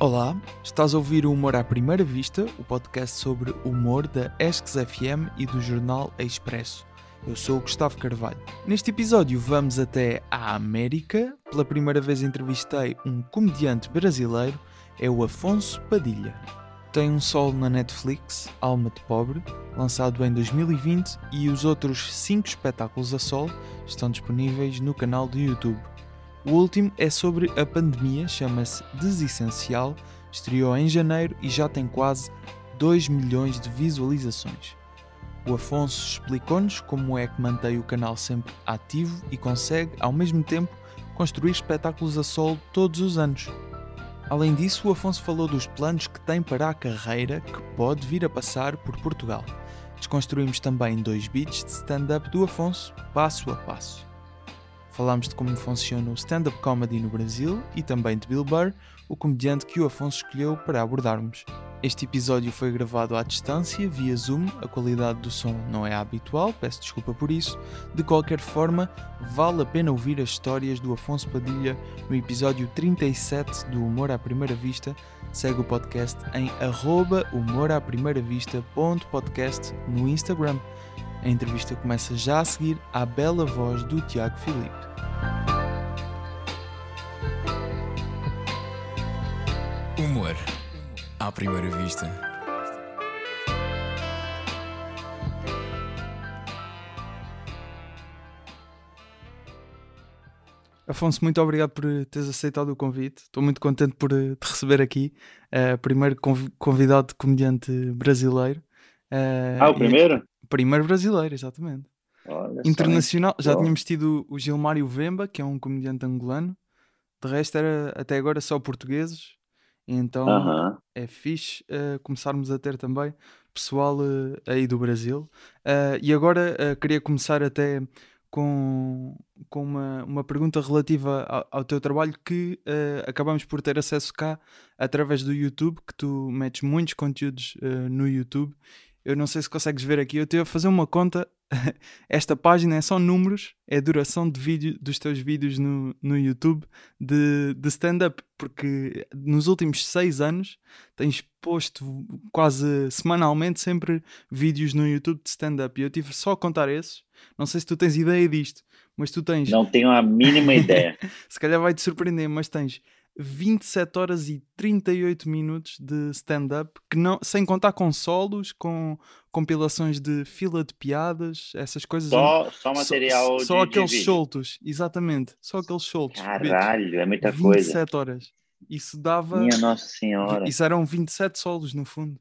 Olá, estás a ouvir o Humor à Primeira Vista, o podcast sobre humor da Esques FM e do jornal Expresso. Eu sou o Gustavo Carvalho. Neste episódio vamos até a América. Pela primeira vez entrevistei um comediante brasileiro, é o Afonso Padilha. Tem um solo na Netflix, Alma de Pobre, lançado em 2020, e os outros 5 espetáculos a solo estão disponíveis no canal do YouTube. O último é sobre a pandemia, chama-se Desessencial, estreou em janeiro e já tem quase 2 milhões de visualizações. O Afonso explicou-nos como é que mantém o canal sempre ativo e consegue, ao mesmo tempo, construir espetáculos a solo todos os anos. Além disso, o Afonso falou dos planos que tem para a carreira que pode vir a passar por Portugal. Desconstruímos também dois beats de stand-up do Afonso, passo a passo. Falámos de como funciona o stand-up comedy no Brasil e também de Bill Burr, o comediante que o Afonso escolheu para abordarmos. Este episódio foi gravado à distância, via Zoom, a qualidade do som não é habitual, peço desculpa por isso. De qualquer forma, vale a pena ouvir as histórias do Afonso Padilha no episódio 37 do Humor à Primeira Vista. Segue o podcast em arroba no Instagram. A entrevista começa já a seguir à bela voz do Tiago Filipe. Humor à primeira vista. Afonso, muito obrigado por teres aceitado o convite. Estou muito contente por eh, te receber aqui. Uh, primeiro convidado de comediante brasileiro. Uh, ah, o primeiro? Primeiro brasileiro, exatamente. Olha Internacional, já Bom. tínhamos tido o Gilmário Vemba, que é um comediante angolano. De resto, era até agora só portugueses. Então uh -huh. é fixe uh, começarmos a ter também pessoal uh, aí do Brasil. e agora queria começar até com, com uma, uma pergunta relativa ao, ao teu trabalho que acabamos por ter acesso cá através do YouTube, que tu metes muitos conteúdos no YouTube eu não sei se consegues ver aqui. Eu estive a fazer uma conta. Esta página é só números, é a duração de vídeo dos teus vídeos no, no YouTube de, de stand-up, porque nos últimos seis anos tens posto quase semanalmente sempre vídeos no YouTube de stand-up. E eu tive só a contar esses. Não sei se tu tens ideia disto, mas tu tens. Não tenho a mínima ideia. se calhar vai te surpreender, mas tens 27 horas e 38 minutos de stand-up, que não, sem contar com solos, com compilações de fila de piadas, essas coisas. Só, só material Só, só aqueles de soltos, exatamente. Só aqueles soltos. Caralho, é muita 27 coisa. 27 horas. Isso dava. Minha Nossa Senhora. Isso eram 27 solos, no fundo.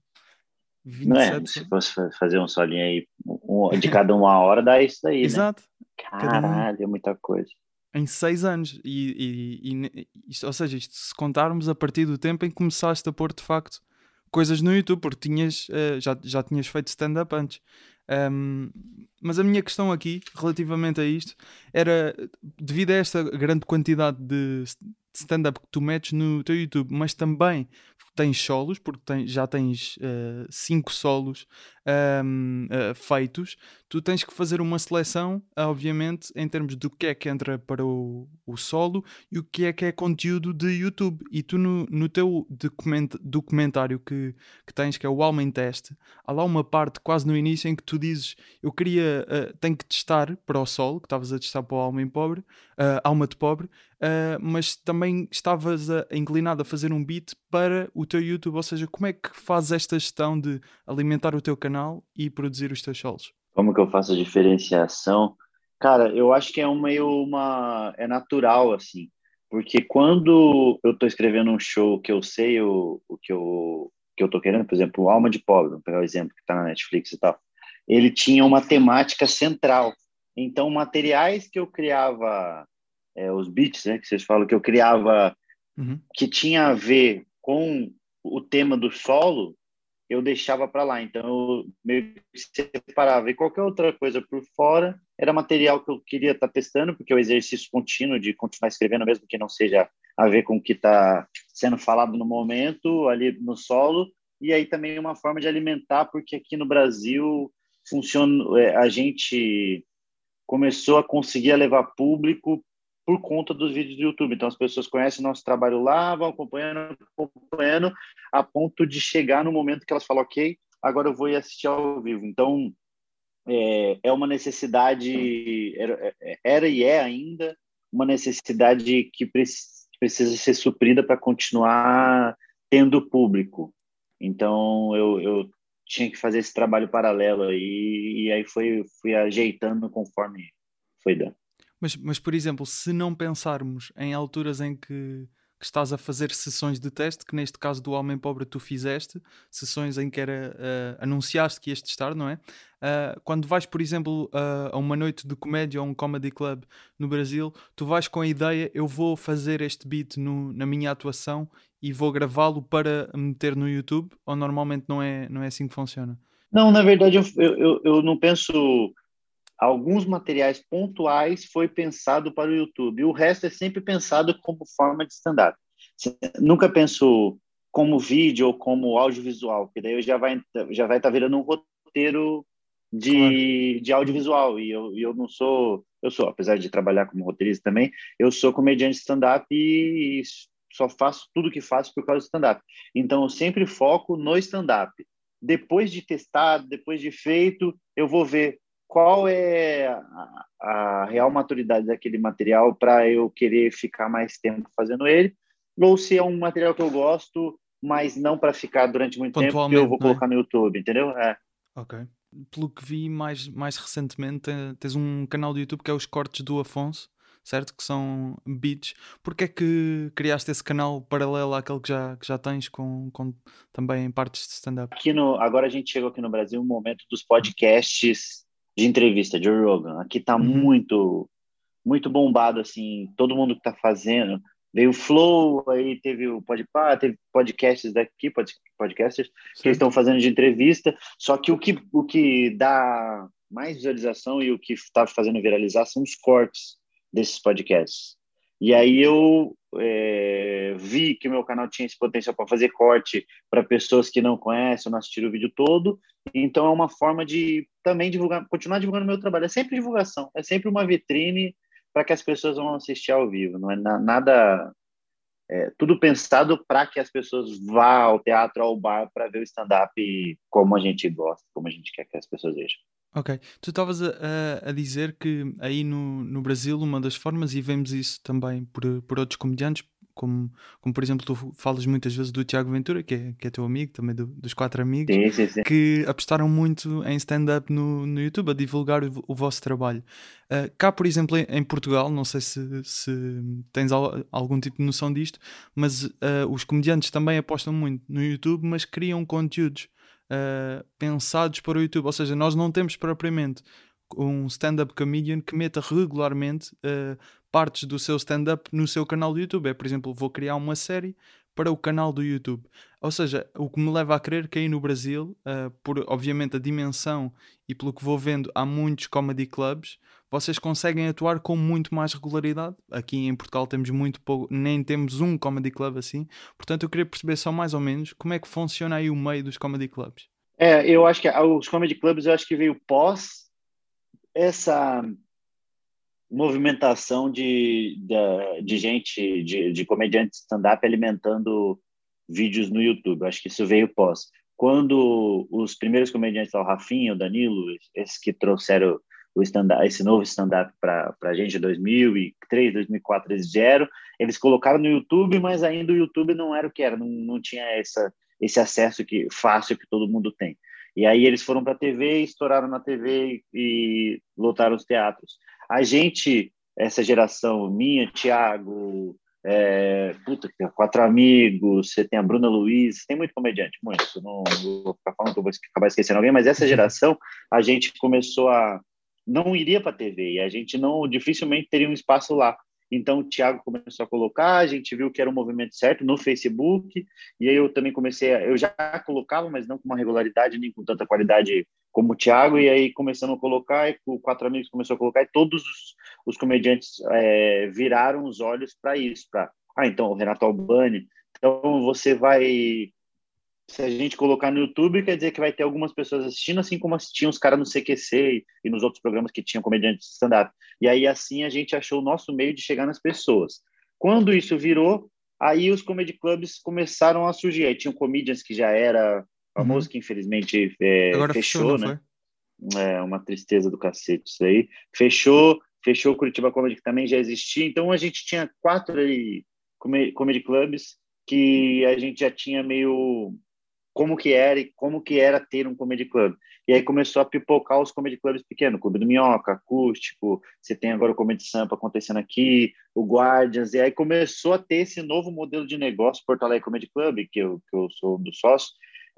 27 não é? Se fosse fazer um solinho aí um, de cada uma hora, dá isso daí. Exato. Né? Caralho, é muita coisa em seis anos. E, e, e isto, ou seja, isto, se contarmos a partir do tempo em que começaste a pôr de facto coisas no YouTube, porque tinhas, uh, já, já tinhas feito stand-up antes. Um, mas a minha questão aqui, relativamente a isto, era devido a esta grande quantidade de stand-up que tu metes no teu YouTube, mas também tens solos, porque tens, já tens uh, cinco solos um, uh, feitos, tu tens que fazer uma seleção, obviamente, em termos do que é que entra para o, o solo e o que é que é conteúdo de YouTube. E tu, no, no teu document, documentário que, que tens, que é o Alma em Teste, há lá uma parte quase no início em que tu dizes: Eu queria, uh, tenho que testar para o solo, que estavas a testar para o Alma em Pobre, Alma de Pobre, uh, mas também estavas a, inclinado a fazer um beat para o teu YouTube. Ou seja, como é que fazes esta gestão de alimentar o teu canal? e produzir os teus solos? Como que eu faço a diferenciação? Cara, eu acho que é uma, meio uma é natural assim, porque quando eu estou escrevendo um show que eu sei o, o que eu que eu tô querendo, por exemplo, Alma de Pobre, vou pegar o exemplo que está na Netflix e tal, ele tinha uma temática central. Então, materiais que eu criava, é, os beats, né, que vocês falam que eu criava, uhum. que tinha a ver com o tema do solo, eu deixava para lá. Então, eu meio que separava. E qualquer outra coisa por fora era material que eu queria estar tá testando, porque é o exercício contínuo de continuar escrevendo, mesmo que não seja a ver com o que está sendo falado no momento, ali no solo. E aí também uma forma de alimentar, porque aqui no Brasil funciona, é, a gente começou a conseguir levar público por conta dos vídeos do YouTube. Então, as pessoas conhecem nosso trabalho lá, vão acompanhando, acompanhando, a ponto de chegar no momento que elas falam, ok, agora eu vou ir assistir ao vivo. Então, é, é uma necessidade, era, era, e é ainda uma necessidade que precisa ser suprida para continuar tendo público. Então, eu, eu tinha que fazer esse trabalho paralelo aí, e aí foi, fui ajeitando conforme foi dando. Mas, mas, por exemplo, se não pensarmos em alturas em que, que, estás a fazer sessões de teste, que neste caso do Homem Pobre tu fizeste, sessões em que era, uh, anunciaste que ias testar, não é? Uh, quando vais, por exemplo, uh, a uma noite de comédia ou um comedy club no Brasil, tu vais com a ideia, eu vou fazer este beat no, na minha atuação e vou gravá-lo para meter no YouTube, ou normalmente não é, não é assim que funciona? Não, na verdade eu, eu, eu não penso alguns materiais pontuais foi pensado para o YouTube. O resto é sempre pensado como forma de stand-up. Nunca penso como vídeo ou como audiovisual, porque daí já vai já vai estar tá virando um roteiro de, claro. de audiovisual e eu, eu não sou eu sou apesar de trabalhar como roteirista também eu sou comediante stand-up e só faço tudo que faço por causa do stand-up então eu sempre foco no stand-up depois de testado depois de feito eu vou ver qual é a, a real maturidade daquele material para eu querer ficar mais tempo fazendo ele, ou se é um material que eu gosto, mas não para ficar durante muito tempo, que eu vou é? colocar é? no YouTube, entendeu? É. Ok. Pelo que vi mais, mais recentemente, tens um canal do YouTube que é os cortes do Afonso, certo? Que são beats. Porquê é que criaste esse canal paralelo àquele que já, que já tens com, com também partes de stand-up? Aqui no, agora a gente chegou aqui no Brasil um momento dos podcasts de entrevista, Joe Rogan. Aqui tá uhum. muito, muito bombado, assim, todo mundo que tá fazendo. Veio o Flow, aí teve o Podpah, teve podcasts daqui, podcasters, Sim. que estão fazendo de entrevista. Só que o que, o que dá mais visualização e o que está fazendo viralizar são os cortes desses podcasts. E aí eu é, vi que o meu canal tinha esse potencial para fazer corte para pessoas que não conhecem, não assistiram o vídeo todo. Então é uma forma de também divulgar, continuar divulgando meu trabalho. É sempre divulgação, é sempre uma vitrine para que as pessoas vão assistir ao vivo. Não é nada é, tudo pensado para que as pessoas vá ao teatro, ao bar, para ver o stand-up como a gente gosta, como a gente quer que as pessoas vejam. Ok. Tu estavas a, a, dizer que aí no, no Brasil, uma das formas, e vemos isso também por, por outros comediantes, como, como por exemplo, tu falas muitas vezes do Tiago Ventura, que é, que é teu amigo, também do, dos quatro amigos, sim, sim, sim. que apostaram muito em stand-up no, no YouTube, a divulgar o, o vosso trabalho. Uh, cá, por exemplo, em, em, Portugal, não sei se, se tens al, algum tipo de noção disto, mas uh, os comediantes também apostam muito no YouTube, mas criam conteúdos uh, pensados para o YouTube. Ou seja, nós não temos propriamente um stand-up comedian que meta regularmente uh, partes do seu stand-up no seu canal do YouTube. É, por exemplo, vou criar uma série para o canal do YouTube. Ou seja, o que me leva a crer que aí no Brasil, uh, por obviamente a dimensão e pelo que vou vendo, há muitos comedy clubs, vocês conseguem atuar com muito mais regularidade. Aqui em Portugal temos muito pouco, nem temos um comedy club assim. Portanto, eu queria perceber só mais ou menos como é que funciona aí o meio dos comedy clubs. É, eu acho que os comedy clubs eu acho que veio pós essa movimentação de, de, de gente, de, de comediantes stand-up alimentando vídeos no YouTube. Acho que isso veio pós. Quando os primeiros comediantes, o Rafinha, o Danilo, esses que trouxeram o stand esse novo stand-up para a gente em 2003, 2004 eles vieram, eles colocaram no YouTube, mas ainda o YouTube não era o que era, não, não tinha essa, esse acesso que fácil que todo mundo tem. E aí eles foram para a TV, estouraram na TV e, e lotaram os teatros. A gente, essa geração minha, Thiago, é, puta, quatro amigos, você tem a Bruna Luiz, tem muito comediante, muito. Não, não vou ficar falando que eu vou acabar esquecendo alguém, mas essa geração a gente começou a não iria para a TV e a gente não dificilmente teria um espaço lá. Então o Thiago começou a colocar, a gente viu que era um movimento certo no Facebook, e aí eu também comecei, a, eu já colocava, mas não com uma regularidade nem com tanta qualidade como o Thiago, e aí começando a colocar, e o Quatro Amigos começou a colocar, e todos os, os comediantes é, viraram os olhos para isso, para, ah, então o Renato Albani, então você vai se a gente colocar no YouTube, quer dizer que vai ter algumas pessoas assistindo, assim como assistiam os caras no CQC e nos outros programas que tinham comediantes de stand-up. E aí, assim, a gente achou o nosso meio de chegar nas pessoas. Quando isso virou, aí os comedy clubs começaram a surgir. Aí tinha o Comedians, que já era famoso, uhum. que infelizmente é, fechou, fechou né? É uma tristeza do cacete isso aí. Fechou, fechou o Curitiba Comedy, que também já existia. Então, a gente tinha quatro aí comedy clubs que a gente já tinha meio como que era e como que era ter um comedy club. E aí começou a pipocar os comedy clubs pequenos, Clube do Minhoca, Acústico, você tem agora o Comedy Sampa acontecendo aqui, o Guardians, e aí começou a ter esse novo modelo de negócio, Porto Alegre Comedy Club, que eu, que eu sou do sócio,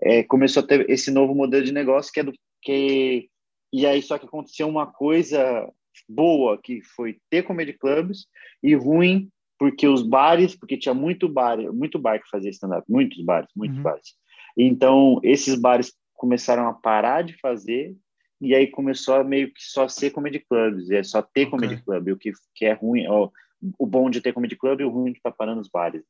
é, começou a ter esse novo modelo de negócio que é do que e aí só que aconteceu uma coisa boa que foi ter comedy clubs e ruim porque os bares, porque tinha muito bar, muito bar que fazia stand-up, muitos bares, muitos uhum. bares. Então, esses bares começaram a parar de fazer e aí começou a meio que só ser comedy clubs, é só ter okay. comedy club, o que, que é ruim, ó, o bom de ter comedy club e o ruim de estar parando os bares.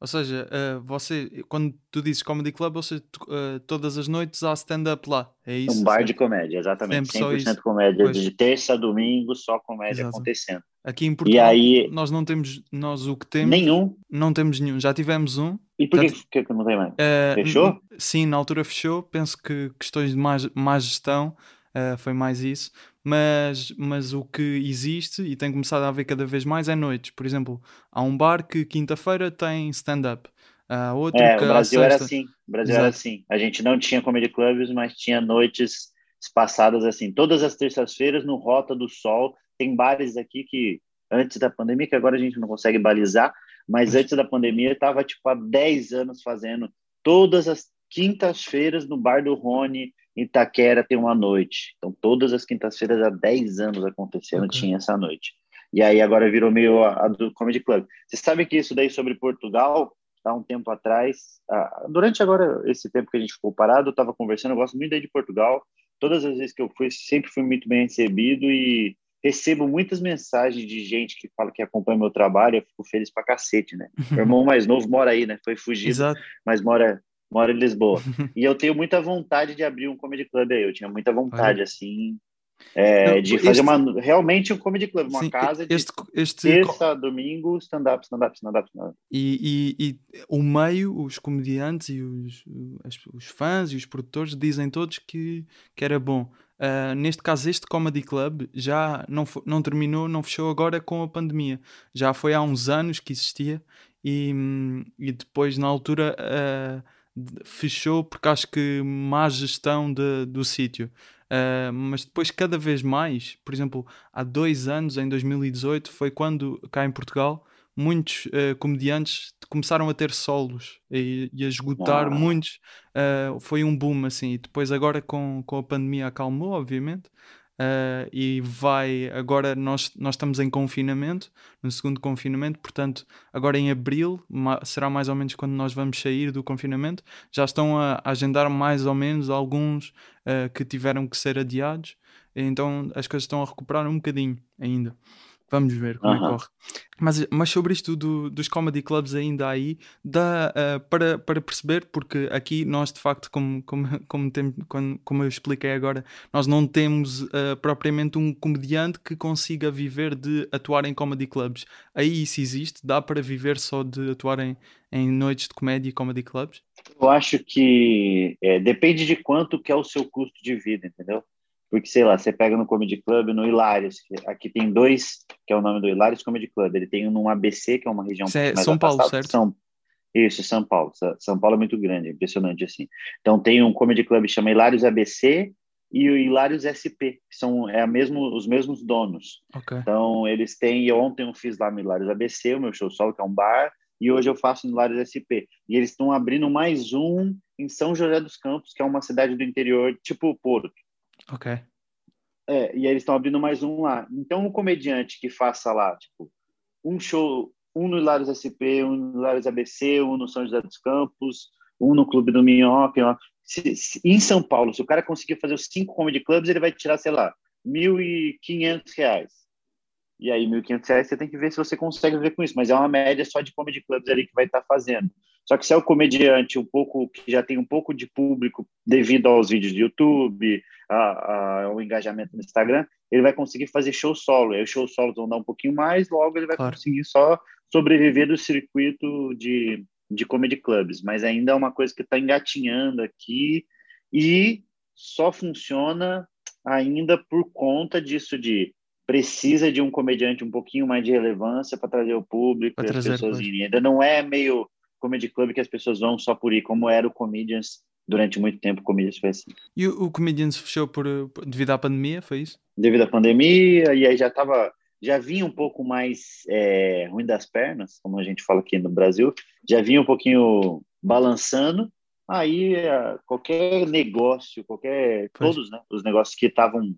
Ou seja, uh, você, quando tu dizes comedy club, ou seja, tu, uh, todas as noites há stand-up lá, é isso? Um bar de comédia, exatamente. Sempre 100% comédia, pois. de terça a domingo, só comédia Exato. acontecendo. Aqui em Portugal, aí, nós não temos, nós o que temos... Nenhum? Não temos nenhum, já tivemos um. E por que, que não tem mais? Uh, fechou? Sim, na altura fechou, penso que questões de má, má gestão, foi mais isso mas, mas o que existe e tem começado a haver cada vez mais é noites. Por exemplo, há um bar que quinta-feira tem stand-up. Há outro é, que o Brasil era assim. O Brasil Exato. era assim. A gente não tinha comedy clubs, mas tinha noites espaçadas assim. Todas as terças-feiras no Rota do Sol. Tem bares aqui que antes da pandemia, que agora a gente não consegue balizar, mas antes da pandemia estava tipo há 10 anos fazendo todas as quintas-feiras no bar do Rony, Itaquera tem uma noite. Então, todas as quintas-feiras há 10 anos acontecendo, okay. tinha essa noite. E aí agora virou meio a, a, do Comedy Club. Você sabe que isso daí sobre Portugal, há um tempo atrás, durante agora esse tempo que a gente ficou parado, eu estava conversando, eu gosto muito daí de Portugal. Todas as vezes que eu fui, sempre fui muito bem recebido e recebo muitas mensagens de gente que fala que acompanha meu trabalho, eu fico feliz pra cacete, né? Meu irmão mais novo mora aí, né? Foi fugido, Exato. mas mora moro em Lisboa. e eu tenho muita vontade de abrir um comedy club aí. Eu tinha muita vontade, Olha. assim, é, Não, de fazer este... uma, realmente um comedy club, uma Sim, casa de este, este... terça, domingo, stand-up, stand-up, stand-up. Stand e, e, e, o meio, os comediantes e os, os fãs e os produtores dizem todos que, que era bom. Uh, neste caso, este Comedy Club já não, não terminou, não fechou agora com a pandemia. Já foi há uns anos que existia e, e depois, na altura, uh, fechou porque acho que má gestão de, do sítio. Uh, mas depois, cada vez mais, por exemplo, há dois anos, em 2018, foi quando cá em Portugal muitos uh, comediantes começaram a ter solos e, e a esgotar muitos. Uh, foi um boom assim. E depois, agora com, com a pandemia, acalmou, obviamente. Uh, e vai agora nós, nós estamos em confinamento, no segundo confinamento, portanto, agora em abril será mais ou menos quando nós vamos sair do confinamento. Já estão a, a agendar mais ou menos alguns uh, que tiveram que ser adiados, então as coisas estão a recuperar um bocadinho ainda. Vamos ver como é que corre. Mas, mas sobre isto do, dos comedy clubs ainda aí, dá uh, para, para perceber, porque aqui nós de facto, como, como, como, tem, como, como eu expliquei agora, nós não temos uh, propriamente um comediante que consiga viver de atuar em comedy clubs. Aí isso existe? Dá para viver só de atuar em, em noites de comédia e comedy clubs? Eu acho que é, depende de quanto que é o seu custo de vida, entendeu? Porque, sei lá, você pega no Comedy Club, no Hilários, aqui tem dois, que é o nome do Hilários Comedy Club. Ele tem um no ABC, que é uma região é São Paulo, certo? São, isso, São Paulo. São Paulo é muito grande, impressionante assim. Então tem um Comedy Club que chama Hilários ABC e o Hilários SP, que são é a mesmo, os mesmos donos. Okay. Então eles têm, ontem eu fiz lá no Hilários ABC, o meu show solo, que é um bar, e hoje eu faço no Hilários SP. E eles estão abrindo mais um em São José dos Campos, que é uma cidade do interior, tipo Porto. Ok. É, e aí eles estão abrindo mais um lá. Então, um comediante que faça lá, tipo, um show, um no Hilários SP, um no Hilários ABC, um no São José dos Campos, um no Clube do Minhoca. Se, se, em São Paulo, se o cara conseguir fazer os cinco comedy clubs, ele vai tirar, sei lá, R$ 1.500. E aí, R$ 1.500 você tem que ver se você consegue ver com isso. Mas é uma média só de comedy clubs ali que vai estar tá fazendo. Só que se é o comediante um pouco que já tem um pouco de público devido aos vídeos do YouTube, a, a, ao engajamento no Instagram, ele vai conseguir fazer show solo. Aí os shows solos vão dar um pouquinho mais, logo ele vai claro. conseguir só sobreviver do circuito de, de comedy clubs. Mas ainda é uma coisa que está engatinhando aqui e só funciona ainda por conta disso de precisa de um comediante um pouquinho mais de relevância para trazer o público pra e as pessoas irem. Ainda não é meio comedy club que as pessoas vão só por ir, como era o Comedians durante muito tempo, o Comedians foi assim. E o, o Comedians fechou por, devido à pandemia, foi isso? Devido à pandemia, e aí já estava já vinha um pouco mais é, ruim das pernas, como a gente fala aqui no Brasil, já vinha um pouquinho balançando, aí é, qualquer negócio, qualquer pois. todos, né, os negócios que estavam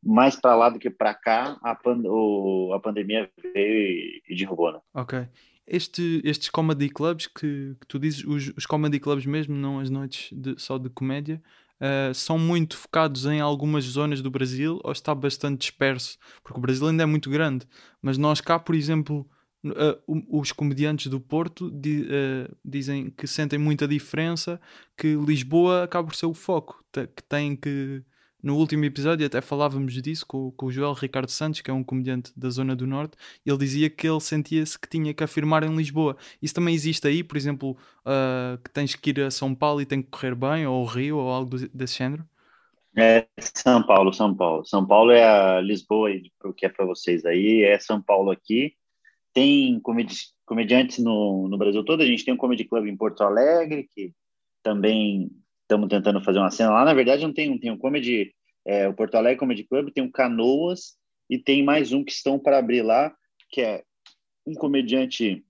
mais para lá do que para cá, a, pan, o, a pandemia veio e derrubou, né? Ok. Este, estes comedy clubs que, que tu dizes, os, os, comedy clubs mesmo, não as noites de, só de comédia, uh, são muito focados em algumas zonas do Brasil ou está bastante disperso? Porque o Brasil ainda é muito grande, mas nós cá, por exemplo, uh, os comediantes do Porto di, uh, dizem que sentem muita diferença, que Lisboa acaba por ser o foco, que tem que no último episódio até falávamos disso com, com, o Joel Ricardo Santos, que é um comediante da Zona do Norte. Ele dizia que ele sentia-se que tinha que afirmar em Lisboa. Isso também existe aí, por exemplo, uh, que tens que ir a São Paulo e tem que correr bem, ou Rio, ou algo desse género? É São Paulo, São Paulo. São Paulo é a Lisboa, o que é para vocês aí, é São Paulo aqui. Tem comedi comediantes no, no Brasil todo. A gente tem um comedy club em Porto Alegre, que também estamos tentando fazer uma cena lá. Na verdade, não tem, tem um comedy, é, o Porto Alegre Comedy Club, tem um Canoas e tem mais um que estão para abrir lá, que é um comediante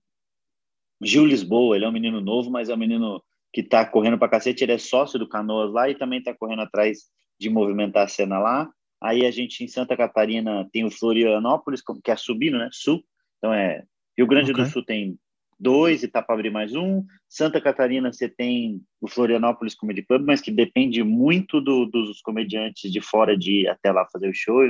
Gil Lisboa. Ele é um menino novo, mas é um menino que está correndo para cacete. Ele é sócio do Canoas lá e também está correndo atrás de movimentar a cena lá. Aí a gente em Santa Catarina tem o Florianópolis, que é subindo, né? Sul. Então é Rio Grande okay. do Sul tem dois e tá para abrir mais um. Santa Catarina você tem o Florianópolis Comedy Club, mas que depende muito do, dos comediantes de fora de ir até lá fazer o show.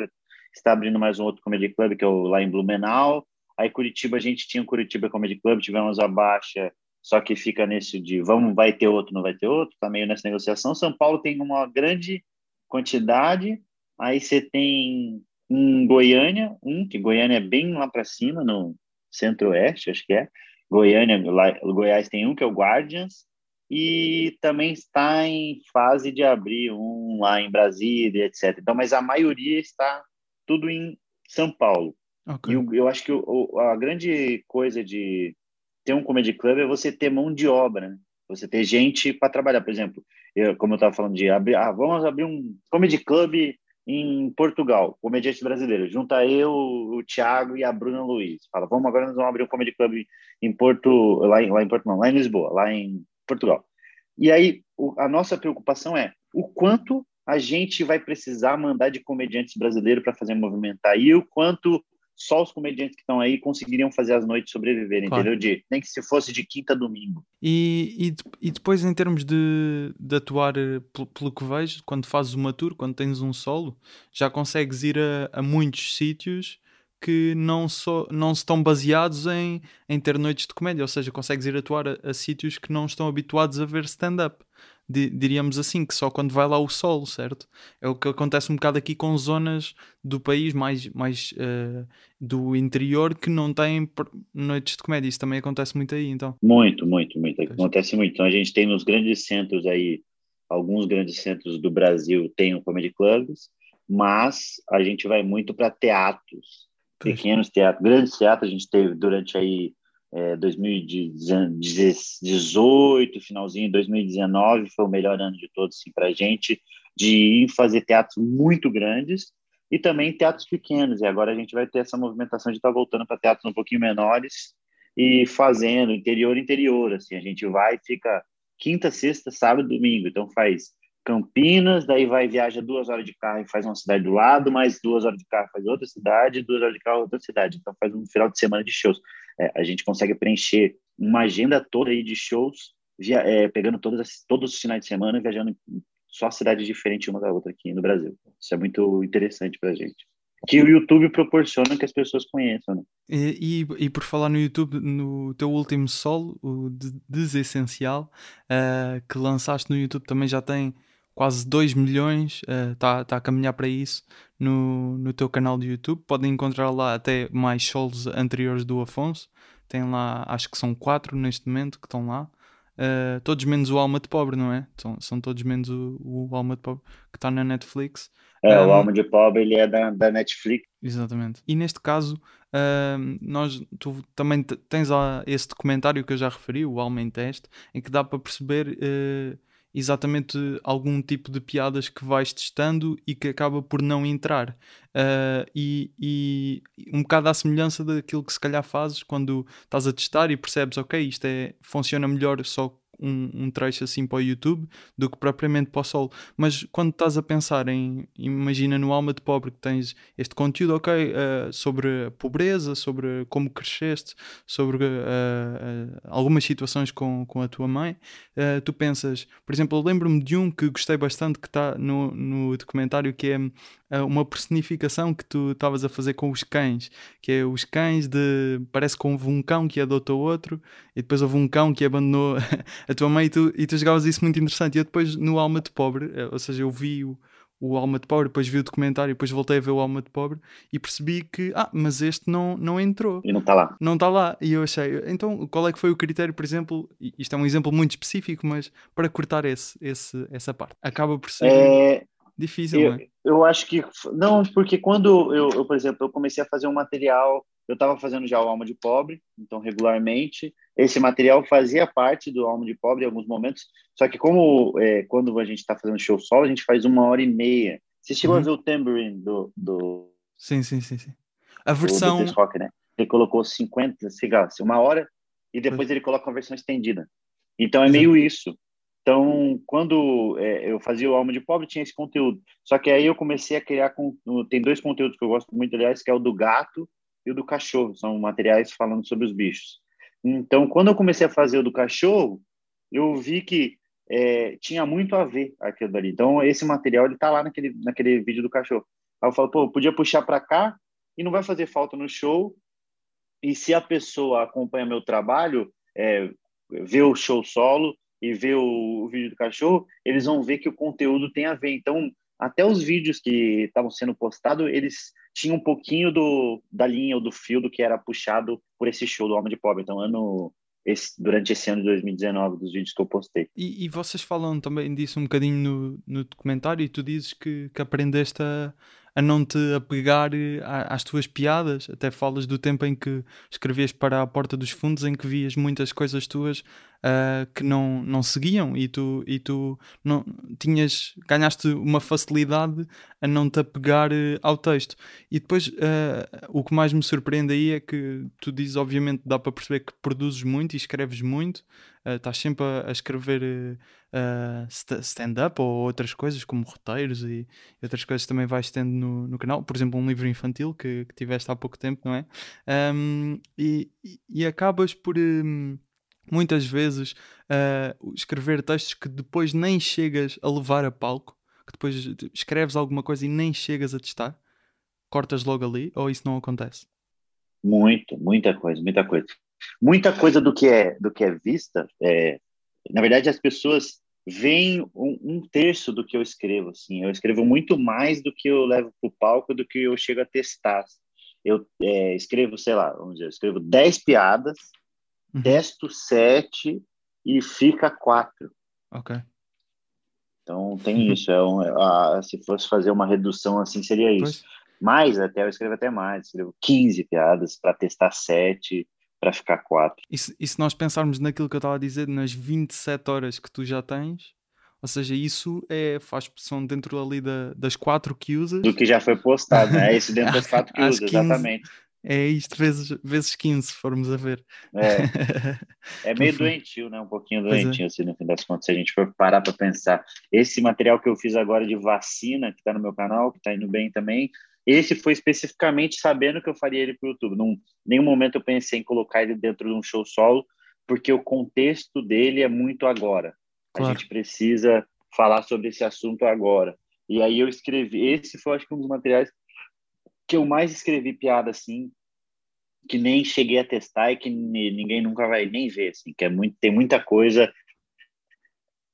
Está abrindo mais um outro Comedy Club, que é o lá em Blumenau. Aí Curitiba, a gente tinha o Curitiba Comedy Club, tivemos a baixa, só que fica nesse de vamos, vai ter outro, não vai ter outro, tá meio nessa negociação. São Paulo tem uma grande quantidade, aí você tem um Goiânia, um, que Goiânia é bem lá para cima, no centro-oeste, acho que é, Goiânia, lá, Goiás tem um que é o Guardians e também está em fase de abrir um lá em Brasília, etc. Então, mas a maioria está tudo em São Paulo. Okay. E eu, eu, acho que o, a grande coisa de ter um comedy club é você ter mão de obra, né? você ter gente para trabalhar. Por exemplo, eu, como eu estava falando de abrir, ah, vamos abrir um comedy club em Portugal, comediante brasileiro. Junta eu, o Thiago e a Bruna Luiz. Fala, vamos agora nós vamos abrir um comedy club em Porto, lá em, lá em Porto, não, lá em Lisboa, lá em Portugal. E aí o, a nossa preocupação é o quanto a gente vai precisar mandar de comediantes brasileiros para fazer movimentar e o quanto só os comediantes que estão aí conseguiriam fazer as noites sobreviverem, claro. entendeu? De, nem que se fosse de quinta a domingo. E, e, e depois, em termos de, de atuar, eh, pelo, pelo, que vejo, quando fazes uma tour, quando tens um solo, já consegues ir a, a muitos sítios que não, so, não estão baseados em, em ter noites de comédia, ou seja, consegues ir atuar a, a sítios que não estão habituados a ver stand-up diríamos assim, que só quando vai lá o sol, certo? É o que acontece um bocado aqui com zonas do país mais, mais uh, do interior que não têm noites de comédia. Isso também acontece muito aí, então. Muito, muito, muito. Acontece muito. Então a gente tem nos grandes centros aí, alguns grandes centros do Brasil têm um comedy clubs, mas a gente vai muito para teatros, pequenos teatros, grandes teatros. A gente teve durante aí é, 2018, finalzinho de 2019 foi o melhor ano de todos assim, para a gente, de ir fazer teatros muito grandes e também teatros pequenos. E agora a gente vai ter essa movimentação de estar tá voltando para teatros um pouquinho menores e fazendo interior interior. Assim, a gente vai fica quinta, sexta, sábado, domingo. Então faz Campinas, daí vai viaja duas horas de carro e faz uma cidade do lado, mais duas horas de carro faz outra cidade, duas horas de carro outra cidade. Então faz um final de semana de shows. É, a gente consegue preencher uma agenda toda aí de shows, via, é, pegando todas, todos os finais de semana e viajando só cidades diferentes uma da outra aqui no Brasil. Isso é muito interessante para a gente. que o YouTube proporciona que as pessoas conheçam. Né? E, e, e, por falar no YouTube, no teu último solo, o Desessencial, uh, que lançaste no YouTube, também já tem quase 2 milhões, está uh, tá a caminhar para isso no, no teu canal de YouTube. Podem encontrar lá até mais solos anteriores do Afonso. Tem lá, acho que são quatro neste momento que estão lá. Uh, todos menos o Alma de Pobre, não é? São, são todos menos o, o Alma de Pobre que está na Netflix. É, um, o Alma de Pobre ele é da, da Netflix. Exatamente. E neste caso, uh, nós, tu também tens lá esse documentário que eu já referi, o Alma em Teste, em que dá para perceber uh, exatamente algum tipo de piadas que vais testando e que acaba por não entrar. Uh, e, e, um bocado à semelhança daquilo que se calhar fazes quando estás a testar e percebes, ok, isto é, funciona melhor só um, um, trecho assim para o YouTube do que propriamente para o solo. Mas quando estás a pensar em, imagina no Alma de Pobre que tens este conteúdo, ok, uh, sobre a pobreza, sobre como cresceste, sobre uh, uh, algumas situações com, com a tua mãe, tu pensas, por exemplo, eu lembro-me de um que gostei bastante que está no, no documentário que é uma personificação que tu estavas a fazer com os cães, que é os cães de. Parece que houve um cão que adotou outro, e depois houve um cão que abandonou a tua mãe, e tu, e tu jogavas isso muito interessante. E eu depois, no Alma de Pobre, eh, ou seja, eu vi o, o Alma de Pobre, depois vi o documentário, depois voltei a ver o Alma de Pobre e percebi que, ah, mas este não, não entrou. E não está lá. Não está lá. E eu achei, então qual é que foi o critério, por exemplo, isto é um exemplo muito específico, mas para cortar esse, esse, essa parte? Acaba por ser. É Difícil, eu, né? Eu acho que. Não, porque quando eu, eu, por exemplo, eu comecei a fazer um material, eu estava fazendo já o Alma de Pobre, então regularmente. Esse material fazia parte do Alma de Pobre em alguns momentos, só que como é, quando a gente está fazendo show solo, a gente faz uma hora e meia. Você chegou uhum. a ver o Tambourine do, do. Sim, sim, sim. sim. A versão. Do Rock, né? Ele colocou 50, uma hora, e depois pois. ele coloca uma versão estendida. Então é Exato. meio isso. Então, quando é, eu fazia o Alma de Pobre, tinha esse conteúdo. Só que aí eu comecei a criar. Com, tem dois conteúdos que eu gosto muito, aliás, que é o do gato e o do cachorro. São materiais falando sobre os bichos. Então, quando eu comecei a fazer o do cachorro, eu vi que é, tinha muito a ver aquilo dali. Então, esse material ele tá lá naquele, naquele vídeo do cachorro. Aí eu falo, pô, podia puxar para cá e não vai fazer falta no show. E se a pessoa acompanha meu trabalho, é, vê o show solo, e ver o, o, vídeo do cachorro, eles vão ver que o conteúdo tem a ver. Então, até os vídeos que estavam sendo postados, eles tinham um pouquinho do, da linha ou do fio do que era puxado por esse show do Homem de Pobre. Então, ano, esse, durante esse ano de 2019, dos vídeos que eu postei. E, e vocês falam também disso um bocadinho no, no documentário, e tu dizes que, que aprendeste a a não te apegar eh, às tuas piadas. Até falas do tempo em que escrevias para a Porta dos Fundos, em que vias muitas coisas tuas uh, que não, não seguiam e tu, e tu não, tinhas, ganhaste uma facilidade a não te apegar uh, ao texto. E depois uh, o que mais me surpreende aí é que tu dizes, obviamente, dá para perceber que produzes muito e escreves muito, estás sempre a, a escrever stand-up ou outras coisas como roteiros e outras coisas também vais tendo no, no canal, por exemplo, um livro infantil que, que tiveste há pouco tempo, não é? Um, e, e, acabas por. Um, muitas vezes uh, escrever textos que depois nem chegas a levar a palco, que depois escreves alguma coisa e nem chegas a testar, cortas logo ali, ou isso não acontece? Muito, muita coisa, muita coisa. Muita coisa do que é, do que é vista, é, na verdade as pessoas veem um, um, terço do que eu escrevo, assim, eu escrevo muito mais do que eu levo para o palco, do que eu chego a testar. Eu é, escrevo, sei lá, vamos dizer, eu escrevo 10 piadas, Uhum. Testo 7 e fica 4. Ok. Então tem uhum. isso. É um, a, se fosse fazer uma redução assim, seria isso. Pois. Mais até, eu escrevo até mais. Escrevo 15 piadas para testar 7 para ficar 4. E se, e se nós pensarmos naquilo que eu estava a dizer, nas 27 horas que tu já tens, ou seja, isso é, faz são dentro ali da, das 4 que usas. Do que já foi postado, né? É isso dentro das 4 que usas, exatamente. É isto vezes, vezes 15, se formos a ver. É, é meio doentio, né? Um pouquinho é. doentio, é. assim, no fim das contas, se a gente for parar para pensar. Esse material que eu fiz agora de vacina, que está no meu canal, que está indo bem também, esse foi especificamente sabendo que eu faria ele para o YouTube. Num nenhum momento eu pensei em colocar ele dentro de um show solo, porque o contexto dele é muito agora. Claro. A gente precisa falar sobre esse assunto agora. E aí eu escrevi, esse foi acho que um dos materiais que eu mais escrevi piada assim, que nem cheguei a testar e que ninguém nunca vai nem ver, assim, que é muito, tem muita coisa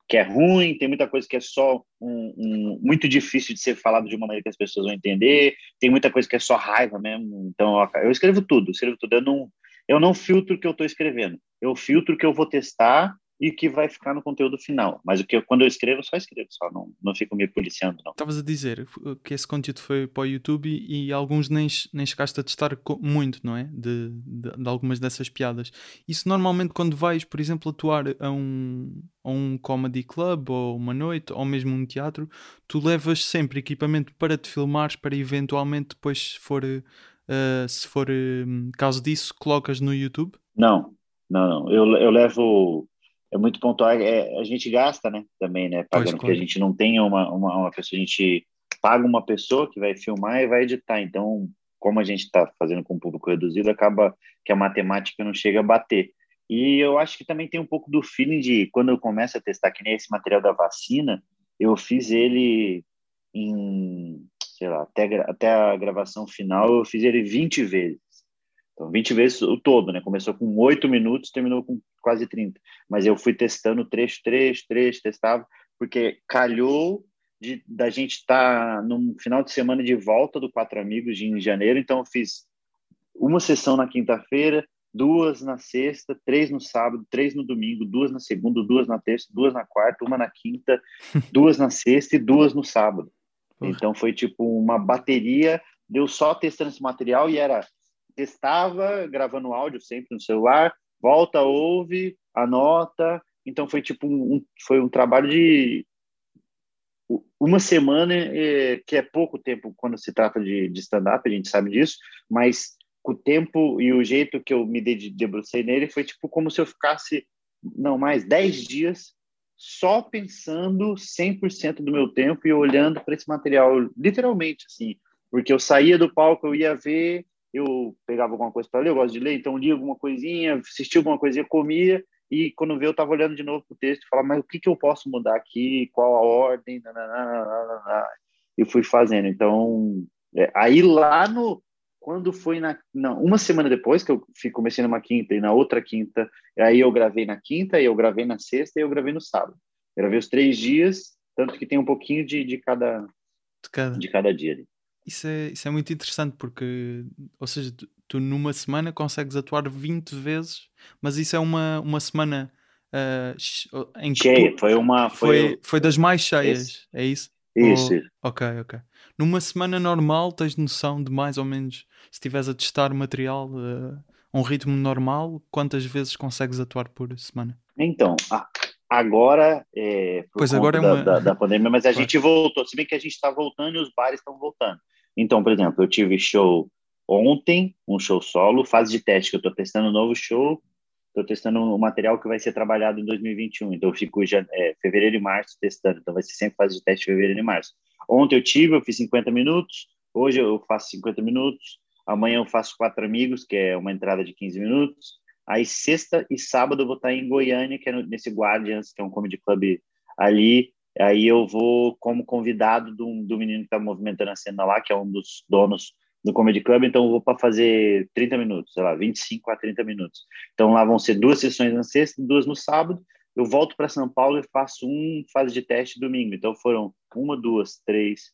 que é ruim, tem muita coisa que é só um, um, muito difícil de ser falado de uma maneira que as pessoas vão entender, tem muita coisa que é só raiva mesmo. Então, eu escrevo tudo, escrevo tudo. Eu não, eu não filtro o que eu estou escrevendo, eu filtro o que eu vou testar e que vai ficar no conteúdo final. Mas o que eu, quando eu escrevo, só escrevo, só não, não fico me policiando, não. Estavas a dizer que esse conteúdo foi para o YouTube e, e alguns nem, nem chegaste a testar muito, não é? De, de, de, algumas dessas piadas. Isso normalmente quando vais, por exemplo, atuar a um, a um comedy club ou uma noite ou mesmo um teatro, tu levas sempre equipamento para te filmares para eventualmente depois se for, uh, se for uh, caso disso, colocas no YouTube? Não, não, não. Eu, eu levo é muito pontual. É, a gente gasta, né? Também, né? Pagando, porque a gente não tem uma, uma, uma pessoa, a gente paga uma pessoa que vai filmar e vai editar. Então, como a gente está fazendo com o público reduzido, acaba que a matemática não chega a bater. E eu acho que também tem um pouco do feeling de quando eu começo a testar, que nem esse material da vacina, eu fiz ele em, sei lá, até, até a gravação final, eu fiz ele 20 vezes. Então, 20 vezes o todo, né? Começou com 8 minutos, terminou com quase 30. Mas eu fui testando trecho, trecho, trecho, testava, porque calhou de, da gente estar tá num final de semana de volta do Quatro Amigos em janeiro, então eu fiz uma sessão na quinta-feira, duas na sexta, três no sábado, três no domingo, duas na segunda, duas na terça, duas na quarta, uma na quinta, duas na sexta e duas no sábado. Então foi tipo uma bateria, deu só testando esse material e era testava, gravando áudio sempre no celular, volta, ouve, anota. Então foi tipo um, foi um trabalho de uma semana, é, que é pouco tempo quando se trata de, de stand-up, a gente sabe disso, mas o tempo e o jeito que eu me debrucei nele foi tipo como se eu ficasse, não mais, 10 dias só pensando 100% do meu tempo e olhando para esse material, literalmente, assim, porque eu saía do palco, eu ia ver, eu pegava alguma coisa para ler, eu gosto de ler, então lia alguma coisinha, assistia alguma coisinha, comia, e quando vê eu estava olhando de novo para o texto e falava, mas o que, que eu posso mudar aqui, qual a ordem, nananana, e fui fazendo. Então, é, aí lá no, quando foi na, não, uma semana depois que eu comecei numa quinta e na outra quinta, aí eu gravei na quinta, eu gravei na sexta e eu gravei no sábado. Gravei os três dias, tanto que tem um pouquinho de, de, cada, cada. de cada dia ali. Isso é, isso é muito interessante porque, ou seja, tu, tu numa semana consegues atuar 20 vezes, mas isso é uma, uma semana uh, em que Cheia, tu, foi uma foi, foi, foi das mais cheias, esse. é isso? Isso, ou, Ok, ok. Numa semana normal tens noção de mais ou menos, se estiveres a testar material uh, a um ritmo normal, quantas vezes consegues atuar por semana? Então, agora, é, pois agora é uma... da, da, da, pandemia, mas a claro. gente voltou, se bem que a gente está voltando e os bares estão voltando. Então, por exemplo, eu tive show ontem, um show solo, fase de teste, que eu estou testando um novo show, estou testando o um material que vai ser trabalhado em 2021. Então, eu fico já, é, fevereiro e março testando. Então, vai ser sempre fase de teste fevereiro e março. Ontem eu tive, eu fiz 50 minutos. Hoje eu faço 50 minutos. Amanhã eu faço quatro amigos, que é uma entrada de 15 minutos. Aí, sexta e sábado eu vou estar em Goiânia, que é nesse Guardians, que é um comedy club ali. Aí eu vou como convidado do, do menino que está movimentando a cena lá, que é um dos donos do Comedy Club, então eu vou para fazer 30 minutos, sei lá, 25 a 30 minutos. Então lá vão ser duas sessões na sexta, duas no sábado. Eu volto para São Paulo e faço um fase de teste domingo. Então foram uma, duas, três,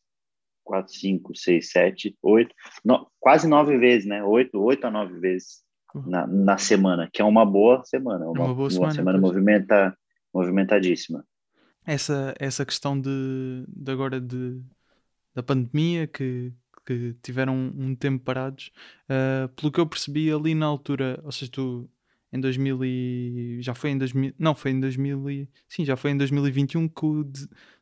quatro, cinco, seis, sete, oito, no, quase nove vezes, né? Oito, oito a nove vezes uhum. na, na semana, que é uma boa semana, uma, uma boa semana, uma semana movimenta, movimentadíssima essa, essa questão de, de agora de, da pandemia que, que tiveram um, tempo parados, uh, pelo que eu percebi ali na altura, ou seja, tu em 2000 e, já foi em 2000, não, foi em 2000 e, sim, já foi em 2021 que o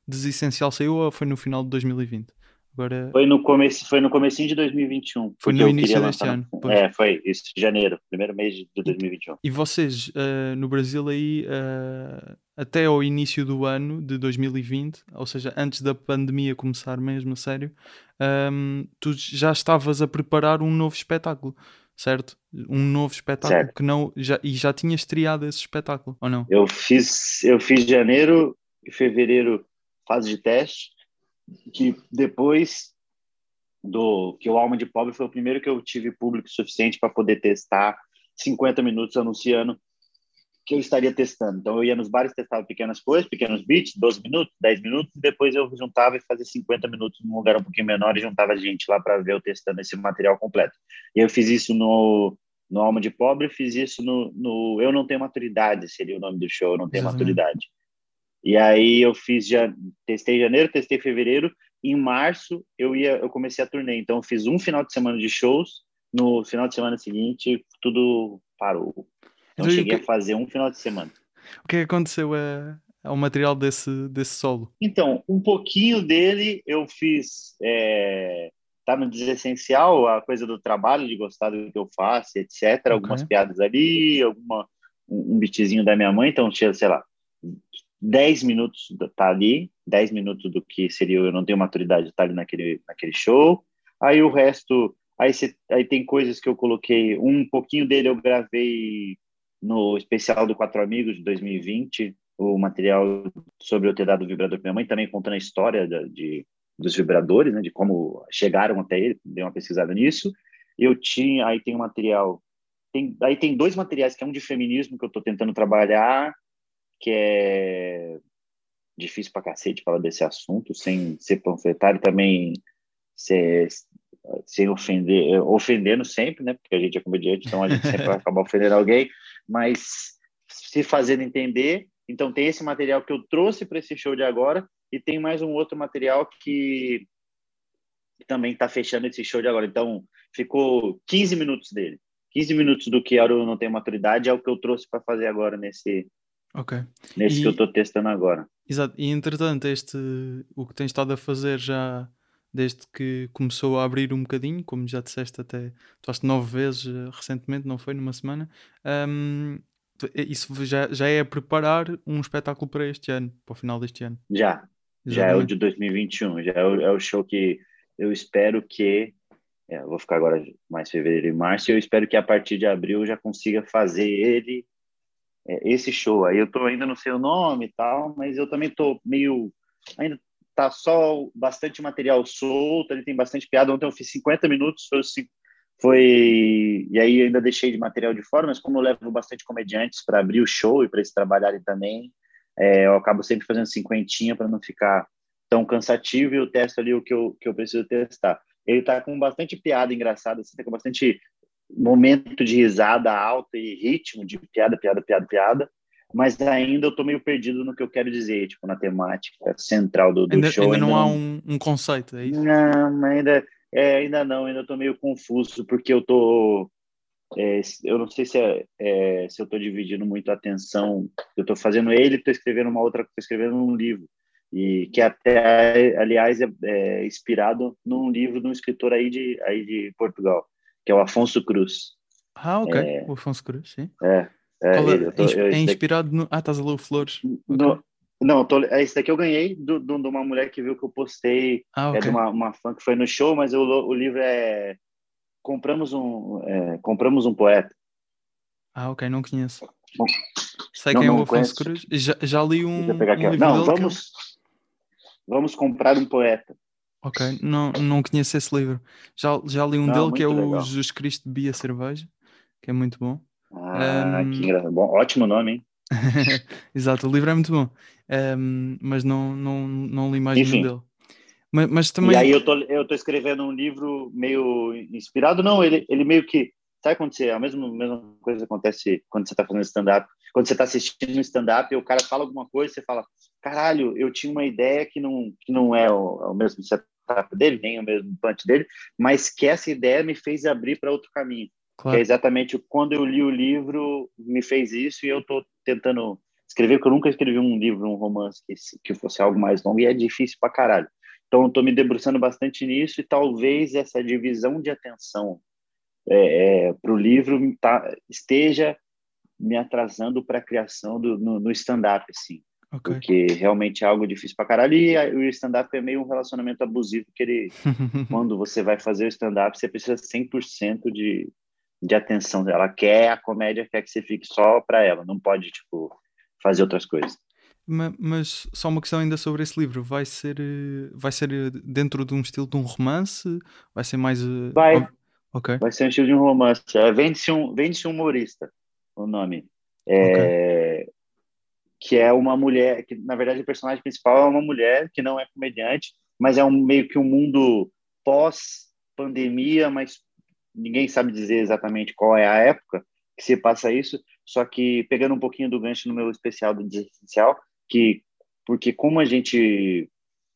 Desessencial saiu ou foi no final de 2020? Agora... Foi no começo, foi no comecinho de 2021. Foi no início deste ano. Pois. É, foi isso, janeiro, primeiro mês de 2021. E vocês uh, no Brasil aí uh, até ao início do ano de 2020, ou seja, antes da pandemia começar mesmo, a sério, um, ehm, tu já estavas a preparar um novo espetáculo, certo? Um novo espetáculo certo. que não já e já tinhas estreado esse espetáculo, ou não? Eu fiz, eu fiz janeiro e fevereiro fase de teste que depois do que o Alma de Pobre foi o primeiro que eu tive público suficiente para poder testar 50 minutos anunciando que eu estaria testando. Então eu ia nos bares, testava pequenas coisas, pequenos beats, 12 minutos, 10 minutos, e depois eu juntava e fazia 50 minutos num lugar um pouquinho menor e juntava gente lá para ver eu testando esse material completo. E eu fiz isso no, no Alma de Pobre, fiz isso no, no Eu Não Tenho Maturidade, seria o nome do show, Eu Não Tenho Exatamente. Maturidade. E aí eu fiz, já testei janeiro, testei fevereiro, em março eu ia, eu comecei a turnê, então eu fiz um final de semana de shows, no final de semana seguinte tudo parou. Então, eu cheguei que... a fazer um final de semana. O que aconteceu é, ao material desse, desse solo? Então, um pouquinho dele eu fiz. É, tá no desessencial, a coisa do trabalho, de gostar do que eu faço, etc. Okay. Algumas piadas ali, alguma, um, um beatzinho da minha mãe, então tinha, sei lá, 10 minutos tá ali, 10 minutos do que seria eu não tenho maturidade tá ali naquele, naquele show. Aí o resto, aí, cê, aí tem coisas que eu coloquei, um pouquinho dele eu gravei no especial do Quatro Amigos de 2020, o material sobre eu ter dado o vibrador para minha mãe, também contando a história de, de, dos vibradores, né, de como chegaram até ele, dei uma pesquisada nisso. Eu tinha, aí tem um material, tem, aí tem dois materiais, que é um de feminismo que eu estou tentando trabalhar, que é difícil para cacete falar desse assunto, sem ser panfletário também ser, sem ofender, ofendendo sempre, né? Porque a gente é comediante, então a gente sempre vai acabar ofendendo alguém, mas se fazendo entender. Então tem esse material que eu trouxe para esse show de agora e tem mais um outro material que também está fechando esse show de agora. Então ficou 15 minutos dele. 15 minutos do que o Não Tem Maturidade é o que eu trouxe para fazer agora nesse, Ok. Nesse e, que eu estou testando agora. Exato. E entretanto, este, o que tens estado a fazer já desde que começou a abrir um bocadinho, como já disseste até, tu acho nove vezes uh, recentemente, não foi? Numa semana. Um, isso já, já é preparar um espetáculo para este ano, para o final deste ano. Já. Exatamente. Já é o de 2021. Já é o, é o show que eu espero que. É, vou ficar agora mais fevereiro e março. E eu espero que a partir de abril eu já consiga fazer ele esse show. Aí eu tô ainda não sei o nome e tal, mas eu também tô meio ainda tá só bastante material solto, ele tem bastante piada. Ontem eu fiz 50 minutos, foi, foi e aí ainda deixei de material de fora, mas como eu levo bastante comediantes para abrir o show e para eles trabalharem também, é, eu acabo sempre fazendo cinquentinha para não ficar tão cansativo e eu testo ali o que eu, que eu preciso testar. Ele tá com bastante piada engraçada, assim, tá com bastante momento de risada alta e ritmo de piada, piada, piada, piada, mas ainda eu tô meio perdido no que eu quero dizer, tipo, na temática central do, do ainda, show. Ainda, ainda não, há um, um, conceito, é isso? Não, ainda, é, ainda não, ainda tô meio confuso, porque eu tô... É, eu não sei se, é, é, se eu tô dividindo muito a atenção, eu tô fazendo ele, tô escrevendo uma outra, tô escrevendo um livro, e que até, aliás, é, é inspirado num livro de um escritor aí de, aí de Portugal, que é o Afonso Cruz. Ah, ok. É, o Afonso Cruz, sim. É. É, é, tô, é inspirado no. Ah, estás a o Flores. No, okay. Não, tô, é esse daqui eu ganhei de uma mulher que viu que eu postei. Ah, okay. É de uma, uma fã que foi no show, mas o, o livro é. Compramos um, é, compramos um poeta. Ah, ok, não conheço. Bom, Sei não, quem é o Afonso Cruz. Já, já li um. um não, vamos. Vamos comprar um poeta. Ok, não, não conheço esse livro. Já, já li um não, dele que é legal. o Jesus Cristo Bia Cerveja, que é muito bom. Ah, um... que engraçado. Bom, ótimo nome, hein? Exato, o livro é muito bom, um, mas não, não, não li mais Enfim. nenhum dele. Mas, mas, também... E aí eu tô, eu tô escrevendo um livro meio inspirado, não, ele, ele meio que, sabe quando você, a mesma, mesma coisa acontece quando você tá fazendo stand-up, quando você tá assistindo um stand-up e o cara fala alguma coisa, você fala, caralho, eu tinha uma ideia que não, que não é o, é o mesmo setup dele, nem o mesmo punch dele, mas que essa ideia me fez abrir para outro caminho. Claro. Que é exatamente quando eu li o livro, me fez isso e eu estou tentando escrever, porque eu nunca escrevi um livro, um romance que, que fosse algo mais longo e é difícil pra caralho. Então, eu estou me debruçando bastante nisso e talvez essa divisão de atenção é, é, para o livro tá, esteja me atrasando para a criação do, no, no stand-up, assim. Okay. Porque realmente é algo difícil para caralho. E o stand-up é meio um relacionamento abusivo, que ele, quando você vai fazer o stand-up, você precisa 100% de, de atenção. Ela quer a comédia, quer que você fique só para ela, não pode, tipo, fazer outras coisas. Mas só uma questão ainda sobre esse livro. Vai ser, eh, vai ser eh, dentro de um estilo de um romance? Vai ser mais. Eh, vai. Ok. Vai ser um estilo de um romance. É, Vende-se um, vende um humorista, o nome. É, okay. Que é uma mulher, que na verdade o personagem principal é uma mulher que não é comediante, mas é um meio que um mundo pós-pandemia, mas ninguém sabe dizer exatamente qual é a época que se passa isso. Só que pegando um pouquinho do gancho no meu especial do Desessencial, que porque como a gente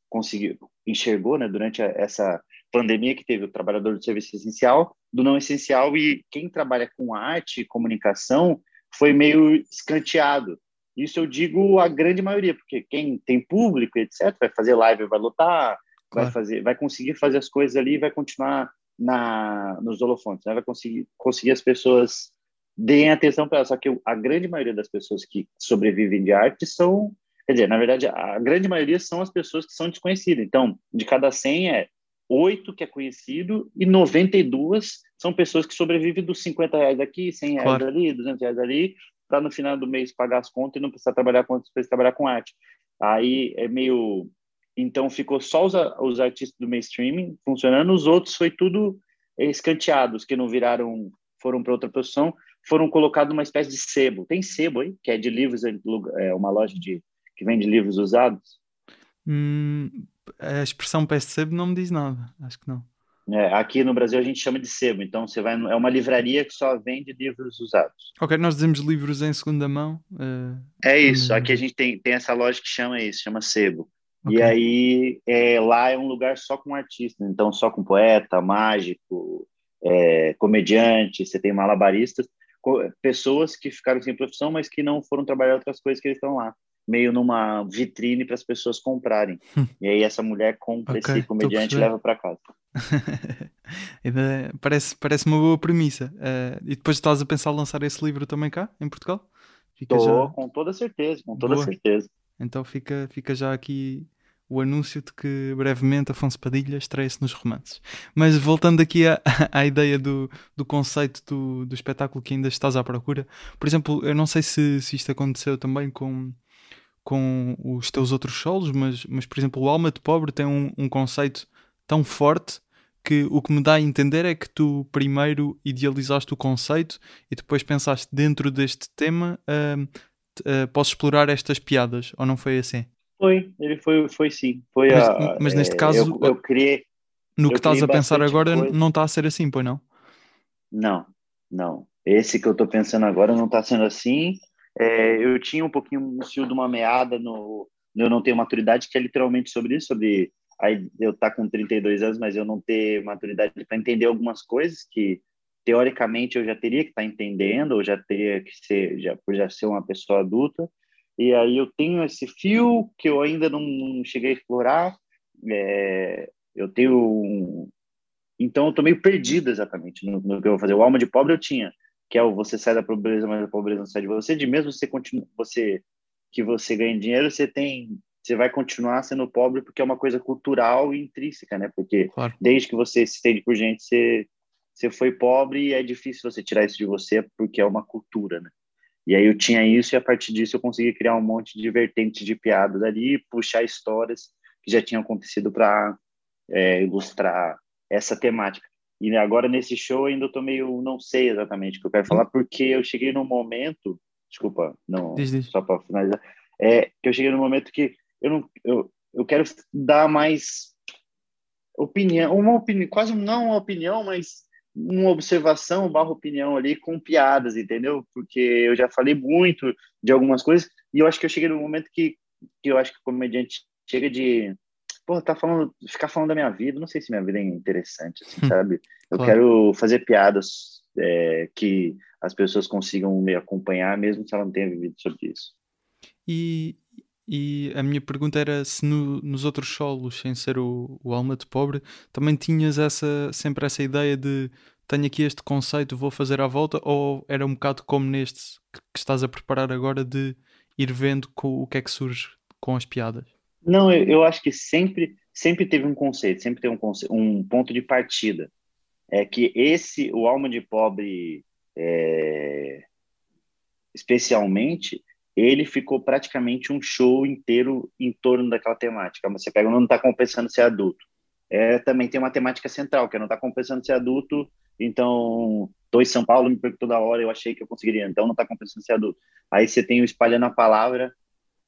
conseguiu enxergou, né, durante essa pandemia que teve o trabalhador do serviço essencial, do não essencial e quem trabalha com arte e comunicação foi meio escanteado. Isso eu digo a grande maioria, porque quem tem público, etc, vai fazer live, vai lotar, claro. vai fazer, vai conseguir fazer as coisas ali, vai continuar na nos holofontes, né? vai conseguir conseguir as pessoas deem atenção para ela. Só que a grande maioria das pessoas que sobrevivem de arte são, quer dizer, na verdade, a grande maioria são as pessoas que são desconhecidas. Então, de cada 100 é 8 que é conhecido e 92 são pessoas que sobrevivem dos 50 reais aqui, 100 reais claro. ali, 200 reais ali, para no final do mês pagar as contas e não precisar trabalhar com outras trabalhar com arte. Aí é meio então ficou só os, os artistas do mainstream funcionando, os outros foi tudo escanteados que não viraram, foram para outra posição foram colocados numa espécie de sebo. Tem sebo aí, que é de livros, é uma loja de, que vende livros usados? Hum, a expressão pé de sebo não me diz nada, acho que não. É, aqui no Brasil a gente chama de sebo, então você vai é uma livraria que só vende livros usados. Ok, nós dizemos livros em segunda mão. Uh, é isso, aqui a gente tem, tem essa loja que chama isso, chama sebo. Okay. E aí é, lá é um lugar só com artistas, então só com poeta, mágico, é, comediante, você tem malabaristas pessoas que ficaram sem profissão, mas que não foram trabalhar outras coisas que eles estão lá, meio numa vitrine para as pessoas comprarem. Hum. e aí essa mulher compra okay, esse comediante e leva para casa. parece, parece uma boa premissa. Uh, e depois estás a pensar lançar esse livro também cá, em Portugal? Estou, já... com toda certeza, com toda boa. certeza. Então fica, fica já aqui o anúncio de que brevemente Afonso Padilha estreia-se nos romances. Mas voltando aqui à, à ideia do, do conceito do, do espetáculo que ainda estás à procura, por exemplo, eu não sei se, se isto aconteceu também com, com os teus outros solos, mas, mas por exemplo, o Alma de Pobre tem um, um conceito tão forte que o que me dá a entender é que tu primeiro idealizaste o conceito e depois pensaste dentro deste tema uh, uh, posso explorar estas piadas, ou não foi assim? Foi, ele foi, foi sim. Foi mas, a, mas neste é, caso, eu, eu criei. No que estás a pensar agora, coisa. não está a ser assim, pois não? Não, não. Esse que eu estou pensando agora não está sendo assim. É, eu tinha um pouquinho um fio de uma meada no, no Eu Não Tenho Maturidade, que é literalmente sobre isso, sobre aí eu estar tá com 32 anos, mas eu não ter maturidade para entender algumas coisas que teoricamente eu já teria que estar tá entendendo, ou já teria que ser, já, por já ser uma pessoa adulta. E aí eu tenho esse fio que eu ainda não cheguei a explorar. É, eu tenho. Um... Então eu tô meio perdido exatamente no, no, que eu vou fazer. O alma de pobre eu tinha, que é o você sai da pobreza, mas a pobreza não sai de você. De mesmo você continua, você que você ganha dinheiro, você tem, você vai continuar sendo pobre porque é uma coisa cultural e intrínseca, né? Porque claro. desde que você se estende por gente, você você foi pobre e é difícil você tirar isso de você porque é uma cultura, né? E aí eu tinha isso e a partir disso eu consegui criar um monte de vertentes de piadas ali, puxar histórias que já tinham acontecido para é, ilustrar essa temática. E agora nesse show ainda eu tô meio, não sei exatamente o que eu quero falar, porque eu cheguei num momento, desculpa, não, diz, diz. só para finalizar, é que eu cheguei num momento que eu não, eu, eu quero dar mais opinião, uma opinião, quase não uma opinião, mas uma observação barra opinião ali com piadas, entendeu? Porque eu já falei muito de algumas coisas e eu acho que eu cheguei no momento que, que eu acho que o comediante chega de pô, tá falando, ficar falando da minha vida, não sei se minha vida é interessante, assim, hum, sabe? Eu claro. quero fazer piadas é, que as pessoas consigam me acompanhar, mesmo se ela não tenha vivido sobre isso. E, e a minha pergunta era se no, nos outros solos, sem ser o, o Alma de Pobre, também tinhas essa, sempre essa ideia de tenho aqui este conceito, vou fazer à volta, ou era um bocado como neste que, que estás a preparar agora de ir vendo com, o que é que surge com as piadas? Não, eu, eu acho que sempre, sempre teve um conceito, sempre teve um, conceito, um ponto de partida. É que esse, o Alma de Pobre, é, especialmente, ele ficou praticamente um show inteiro em torno daquela temática. Você pega, não está compensando ser adulto. É, também tem uma temática central, que é não está compensando ser adulto, então estou em São Paulo, me perco toda hora, eu achei que eu conseguiria, então não está compensando ser adulto. Aí você tem o Espalhando a Palavra,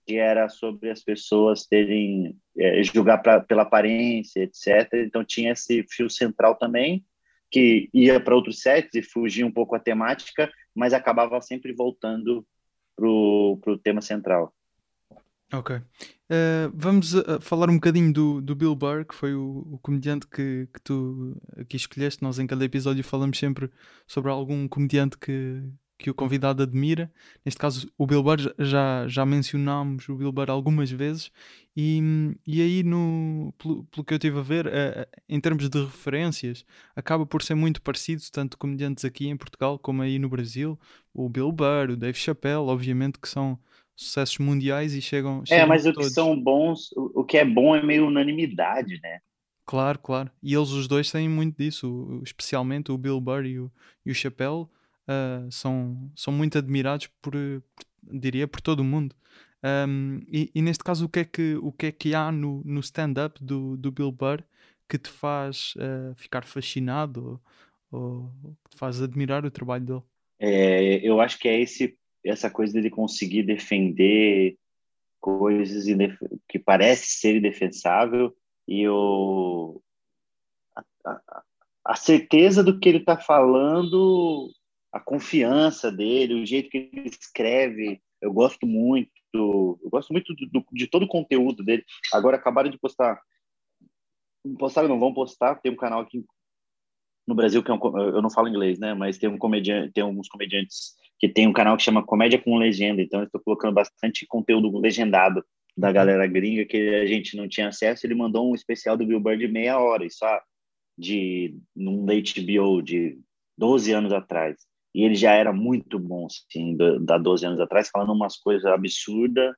que era sobre as pessoas terem, é, julgar pra, pela aparência, etc. Então tinha esse fio central também, que ia para outros sets e fugia um pouco a temática, mas acabava sempre voltando para o tema central. Ok. Uh, vamos uh, falar um bocadinho do, do Bill Burr, que foi o, o comediante que, que tu aqui escolheste. Nós em cada episódio falamos sempre sobre algum comediante que, que o convidado admira. Neste caso, o Bill Burr, já, já mencionámos o Bill Burr algumas vezes, e, e aí, no, pelo, pelo que eu estive a ver, em termos de referências, acaba por ser muito parecido, tanto comediantes aqui em Portugal como aí no Brasil. O Bill Burr, o Dave Chappelle, obviamente que são sucessos mundiais e chegam. é, mas o que são bons, o, o que é bom é meio unanimidade, né? Claro, claro. E eles os dois têm muito disso, especialmente o Bill Burr e o, e o Chappelle uh, são, são muito admirados por, por, diria, por todo o mundo. Um, e, e, neste caso, o que é que, o que, é que há no, no stand-up do, do Bill Burr que te faz uh, ficar fascinado ou, ou que te faz admirar o trabalho dele? É, eu acho que é esse, essa coisa dele conseguir defender coisas que parece ser indefensável e o, a, a, a certeza do que ele está falando a confiança dele, o jeito que ele escreve, eu gosto muito, eu gosto muito do, de todo o conteúdo dele. Agora acabaram de postar, postaram não vão postar, tem um canal aqui no Brasil que é um, eu não falo inglês, né, mas tem um comediante, tem alguns comediantes que tem um canal que chama Comédia com Legenda, então eu estou colocando bastante conteúdo legendado da galera gringa que a gente não tinha acesso. Ele mandou um especial do Bill Burr de meia hora, isso de num HBO de 12 anos atrás e ele já era muito bom, assim, da 12 anos atrás, falando umas coisas absurdas,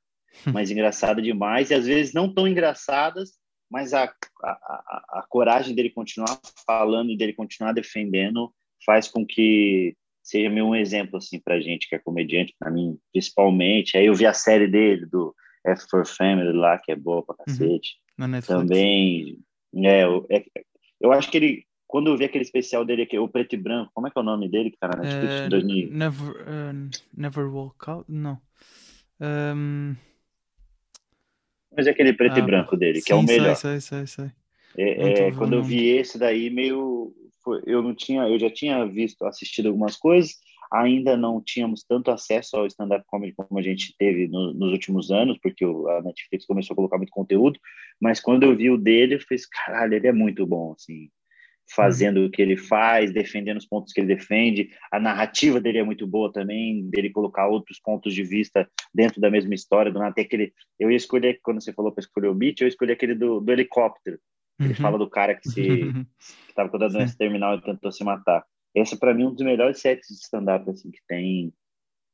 mas engraçadas demais, e às vezes não tão engraçadas, mas a, a, a, coragem dele continuar falando e dele continuar defendendo faz com que seja meio um exemplo, assim, pra gente que é comediante, para mim, principalmente. Aí eu vi a série dele, do F for Family lá, que é boa pra uhum. cacete. Uhum. Também, é, eu, é, eu acho que ele quando eu vi aquele especial dele aqui, o preto e branco, como é que é o nome dele, cara? Netflix uh, 2000. Never, uh, never Walk Out? Não. Um... Mas é aquele preto ah, e branco dele, sim, que é o melhor. Sei, sei, sei, é, é, quando eu vi esse daí, meio. Foi, eu não tinha, eu já tinha visto, assistido algumas coisas, ainda não tínhamos tanto acesso ao stand-up comedy como a gente teve no, nos últimos anos, porque o, a Netflix começou a colocar muito conteúdo, mas quando eu vi o dele, eu fiz, caralho, ele é muito bom, assim fazendo o que ele faz, defendendo os pontos que ele defende. A narrativa dele é muito boa também, dele colocar outros pontos de vista dentro da mesma história. Do até aquele, eu ia escolher quando você falou para escolher o beat, eu escolhi aquele do, do helicóptero. Ele uhum. fala do cara que se estava com a doença terminal e tentou se matar. Esse para mim é um dos melhores sets de stand-up assim que tem,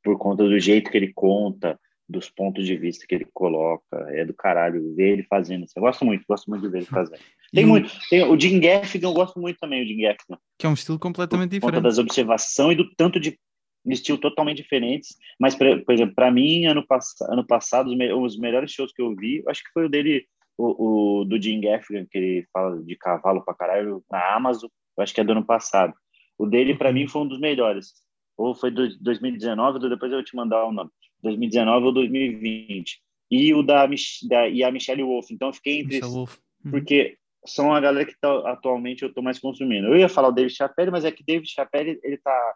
por conta do jeito que ele conta, dos pontos de vista que ele coloca, é do caralho ver ele fazendo isso. Eu gosto muito, gosto muito de ver ele fazendo. Tem e muito, tem o Jim Gaffigan, eu gosto muito também, o Jim Gaffigan. Que é um estilo completamente por diferente. Conta das observações e do tanto de estilo totalmente diferentes, mas por, por exemplo, para mim ano, pass ano passado os, me os, melhores shows que eu vi, acho que foi o dele, o, o do Jim Gaffigan, que ele fala de cavalo para caralho na Amazon, eu acho que é do ano passado. O dele para mim foi um dos melhores. Ou foi do 2019, depois eu vou te mandar o nome. 2019 ou 2020. E o da, da e a Michelle Wolf. Então eu fiquei entre uhum. porque são a galera que tá, atualmente eu estou mais consumindo. Eu ia falar o David Chappelle, mas é que David Chappelle ele tá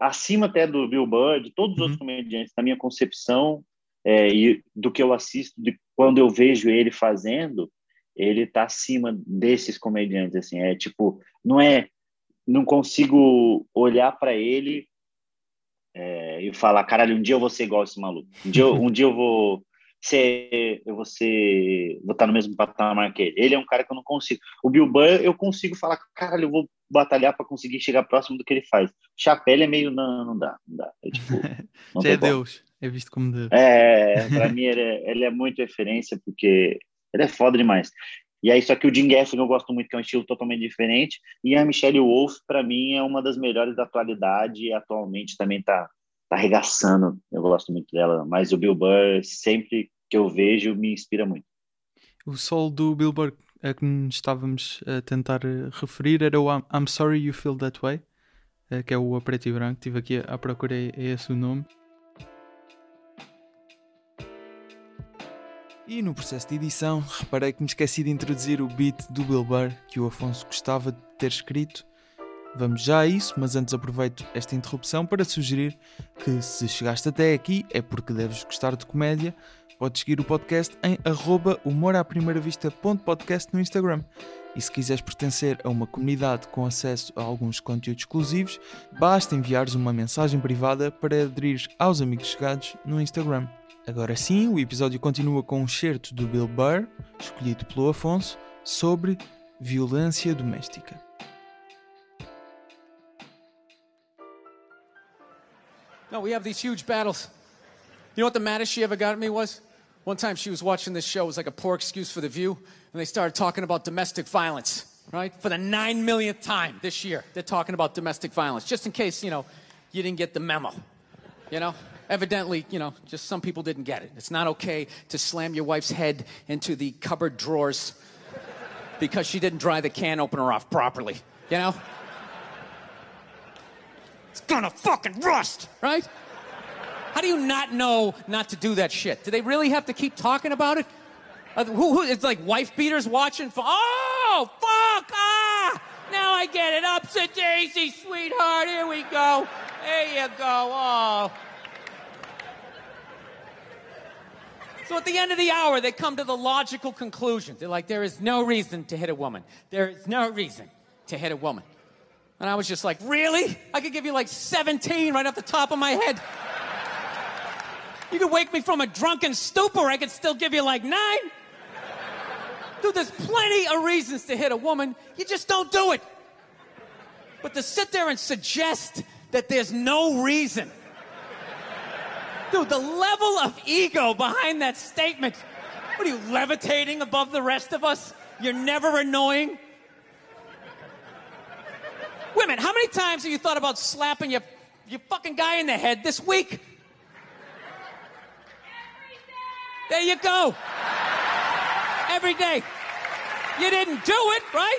acima até do Bill Burr, de todos os uhum. outros comediantes, na minha concepção é, e do que eu assisto, de quando eu vejo ele fazendo, ele tá acima desses comediantes assim, é tipo, não é não consigo olhar para ele é, e falar, caralho, um dia eu vou ser igual esse maluco. Um dia, eu, um dia eu vou ser, eu vou ser, vou estar no mesmo patamar que ele. Ele é um cara que eu não consigo. O Bill Burr, eu consigo falar, caralho, eu vou batalhar para conseguir chegar próximo do que ele faz. Chapéu é meio, não, não dá, não dá. É, tipo, não é Deus, é visto como Deus. É, para mim ele é, ele é muito referência, porque ele é foda demais. E aí, só que o Jim Gaffigan eu gosto muito, que é um estilo totalmente diferente. E a Michelle Wolf, para mim, é uma das melhores da atualidade e atualmente também está tá arregaçando. Eu gosto muito dela, mas o Bill Burr, sempre que eu vejo, me inspira muito. O sol do Bill Burr a que estávamos a tentar referir era o I'm, I'm Sorry You Feel That Way, eh, que é o a preto e branco. Estive aqui à procura, é esse o nome. E no processo de edição, reparei que me esqueci de introduzir o beat do Bill Burr que o Afonso gostava de ter escrito. Vamos já a isso, mas antes aproveito esta interrupção para sugerir que se chegaste até aqui é porque deves gostar de comédia Podes seguir o podcast em humoraprimeira-vista.podcast no Instagram. E se quiseres pertencer a uma comunidade com acesso a alguns conteúdos exclusivos, basta enviares uma mensagem privada para aderir aos amigos chegados no Instagram. Agora sim, o episódio continua com um certo do Bill Burr, escolhido pelo Afonso, sobre violência doméstica. No, we have these huge battles. You know what the maddest she ever got at me was? One time she was watching this show, it was like a poor excuse for the view, and they started talking about domestic violence, right? For the nine millionth time this year, they're talking about domestic violence, just in case, you know, you didn't get the memo. You know? Evidently, you know, just some people didn't get it. It's not okay to slam your wife's head into the cupboard drawers because she didn't dry the can opener off properly, you know? It's gonna fucking rust, right? How do you not know not to do that shit? Do they really have to keep talking about it? Uh, who, who, it's like wife beaters watching. For, oh, fuck! Ah! Now I get it. Ups a daisy, sweetheart. Here we go. There you go. Oh. So at the end of the hour, they come to the logical conclusion. They're like, there is no reason to hit a woman. There is no reason to hit a woman. And I was just like, really? I could give you like 17 right off the top of my head. You could wake me from a drunken stupor, I could still give you like nine. Dude, there's plenty of reasons to hit a woman. You just don't do it. But to sit there and suggest that there's no reason. Dude, the level of ego behind that statement. What are you, levitating above the rest of us? You're never annoying? Women, how many times have you thought about slapping your, your fucking guy in the head this week? Every day! There you go. Every day. You didn't do it, right?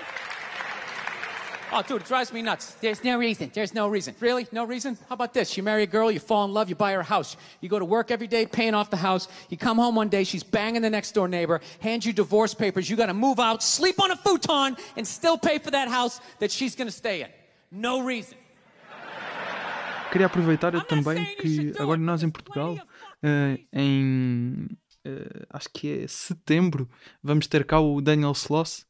Oh, dude, it drives me nuts. There's no reason. There's no reason. Really? No reason? How about this? You marry a girl, you fall in love, you buy her a house. You go to work every day, paying off the house. You come home one day, she's banging the next door neighbor, hands you divorce papers. You got to move out, sleep on a futon, and still pay for that house that she's going to stay in. No reason. Queria aproveitar também que agora nós em Portugal, uh, em uh, acho que é setembro, vamos ter cá o Daniel Sloss.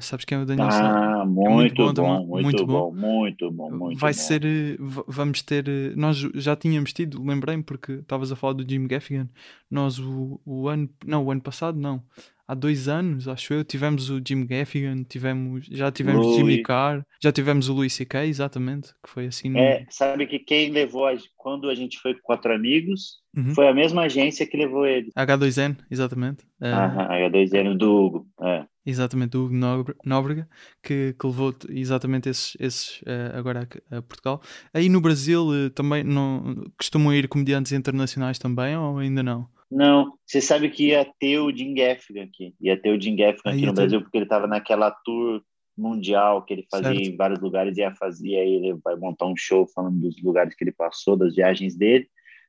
Sabes quem é o Daniel ah? Ah, muito, é muito, bom, bom, muito, bom, muito bom, muito Vai bom. ser, eh, vamos ter, nós já tínhamos tido, lembrei-me porque estavas a falar do Jim Gaffigan, nós o, o ano, não, o ano passado não, há dois anos, acho eu, tivemos o Jim Gaffigan, tivemos, já tivemos Louis. Jimmy Carr, já tivemos o Louis C.K., exatamente, que foi assim. No... É, sabe que quem levou, a, quando a gente foi com quatro amigos, uhum. foi a mesma agência que levou ele. H2N, exatamente. Aham, H2N do Hugo, é. Exatamente, do Hugo Nóbrega, que, que levou exatamente esses, esses uh, agora a, a, Portugal. Aí no Brasil uh, também não, costumam ir comediantes internacionais também ou ainda não? Não, você sabe que ia ter o Jim Gaffigan aqui. Ia ter o Jim Gaffigan aqui no Brasil, porque ele estava naquela tour mundial que ele fazia certo. em vários lugares, ia fazer, e aí ele vai montar um show falando dos lugares que ele passou, das viagens dele.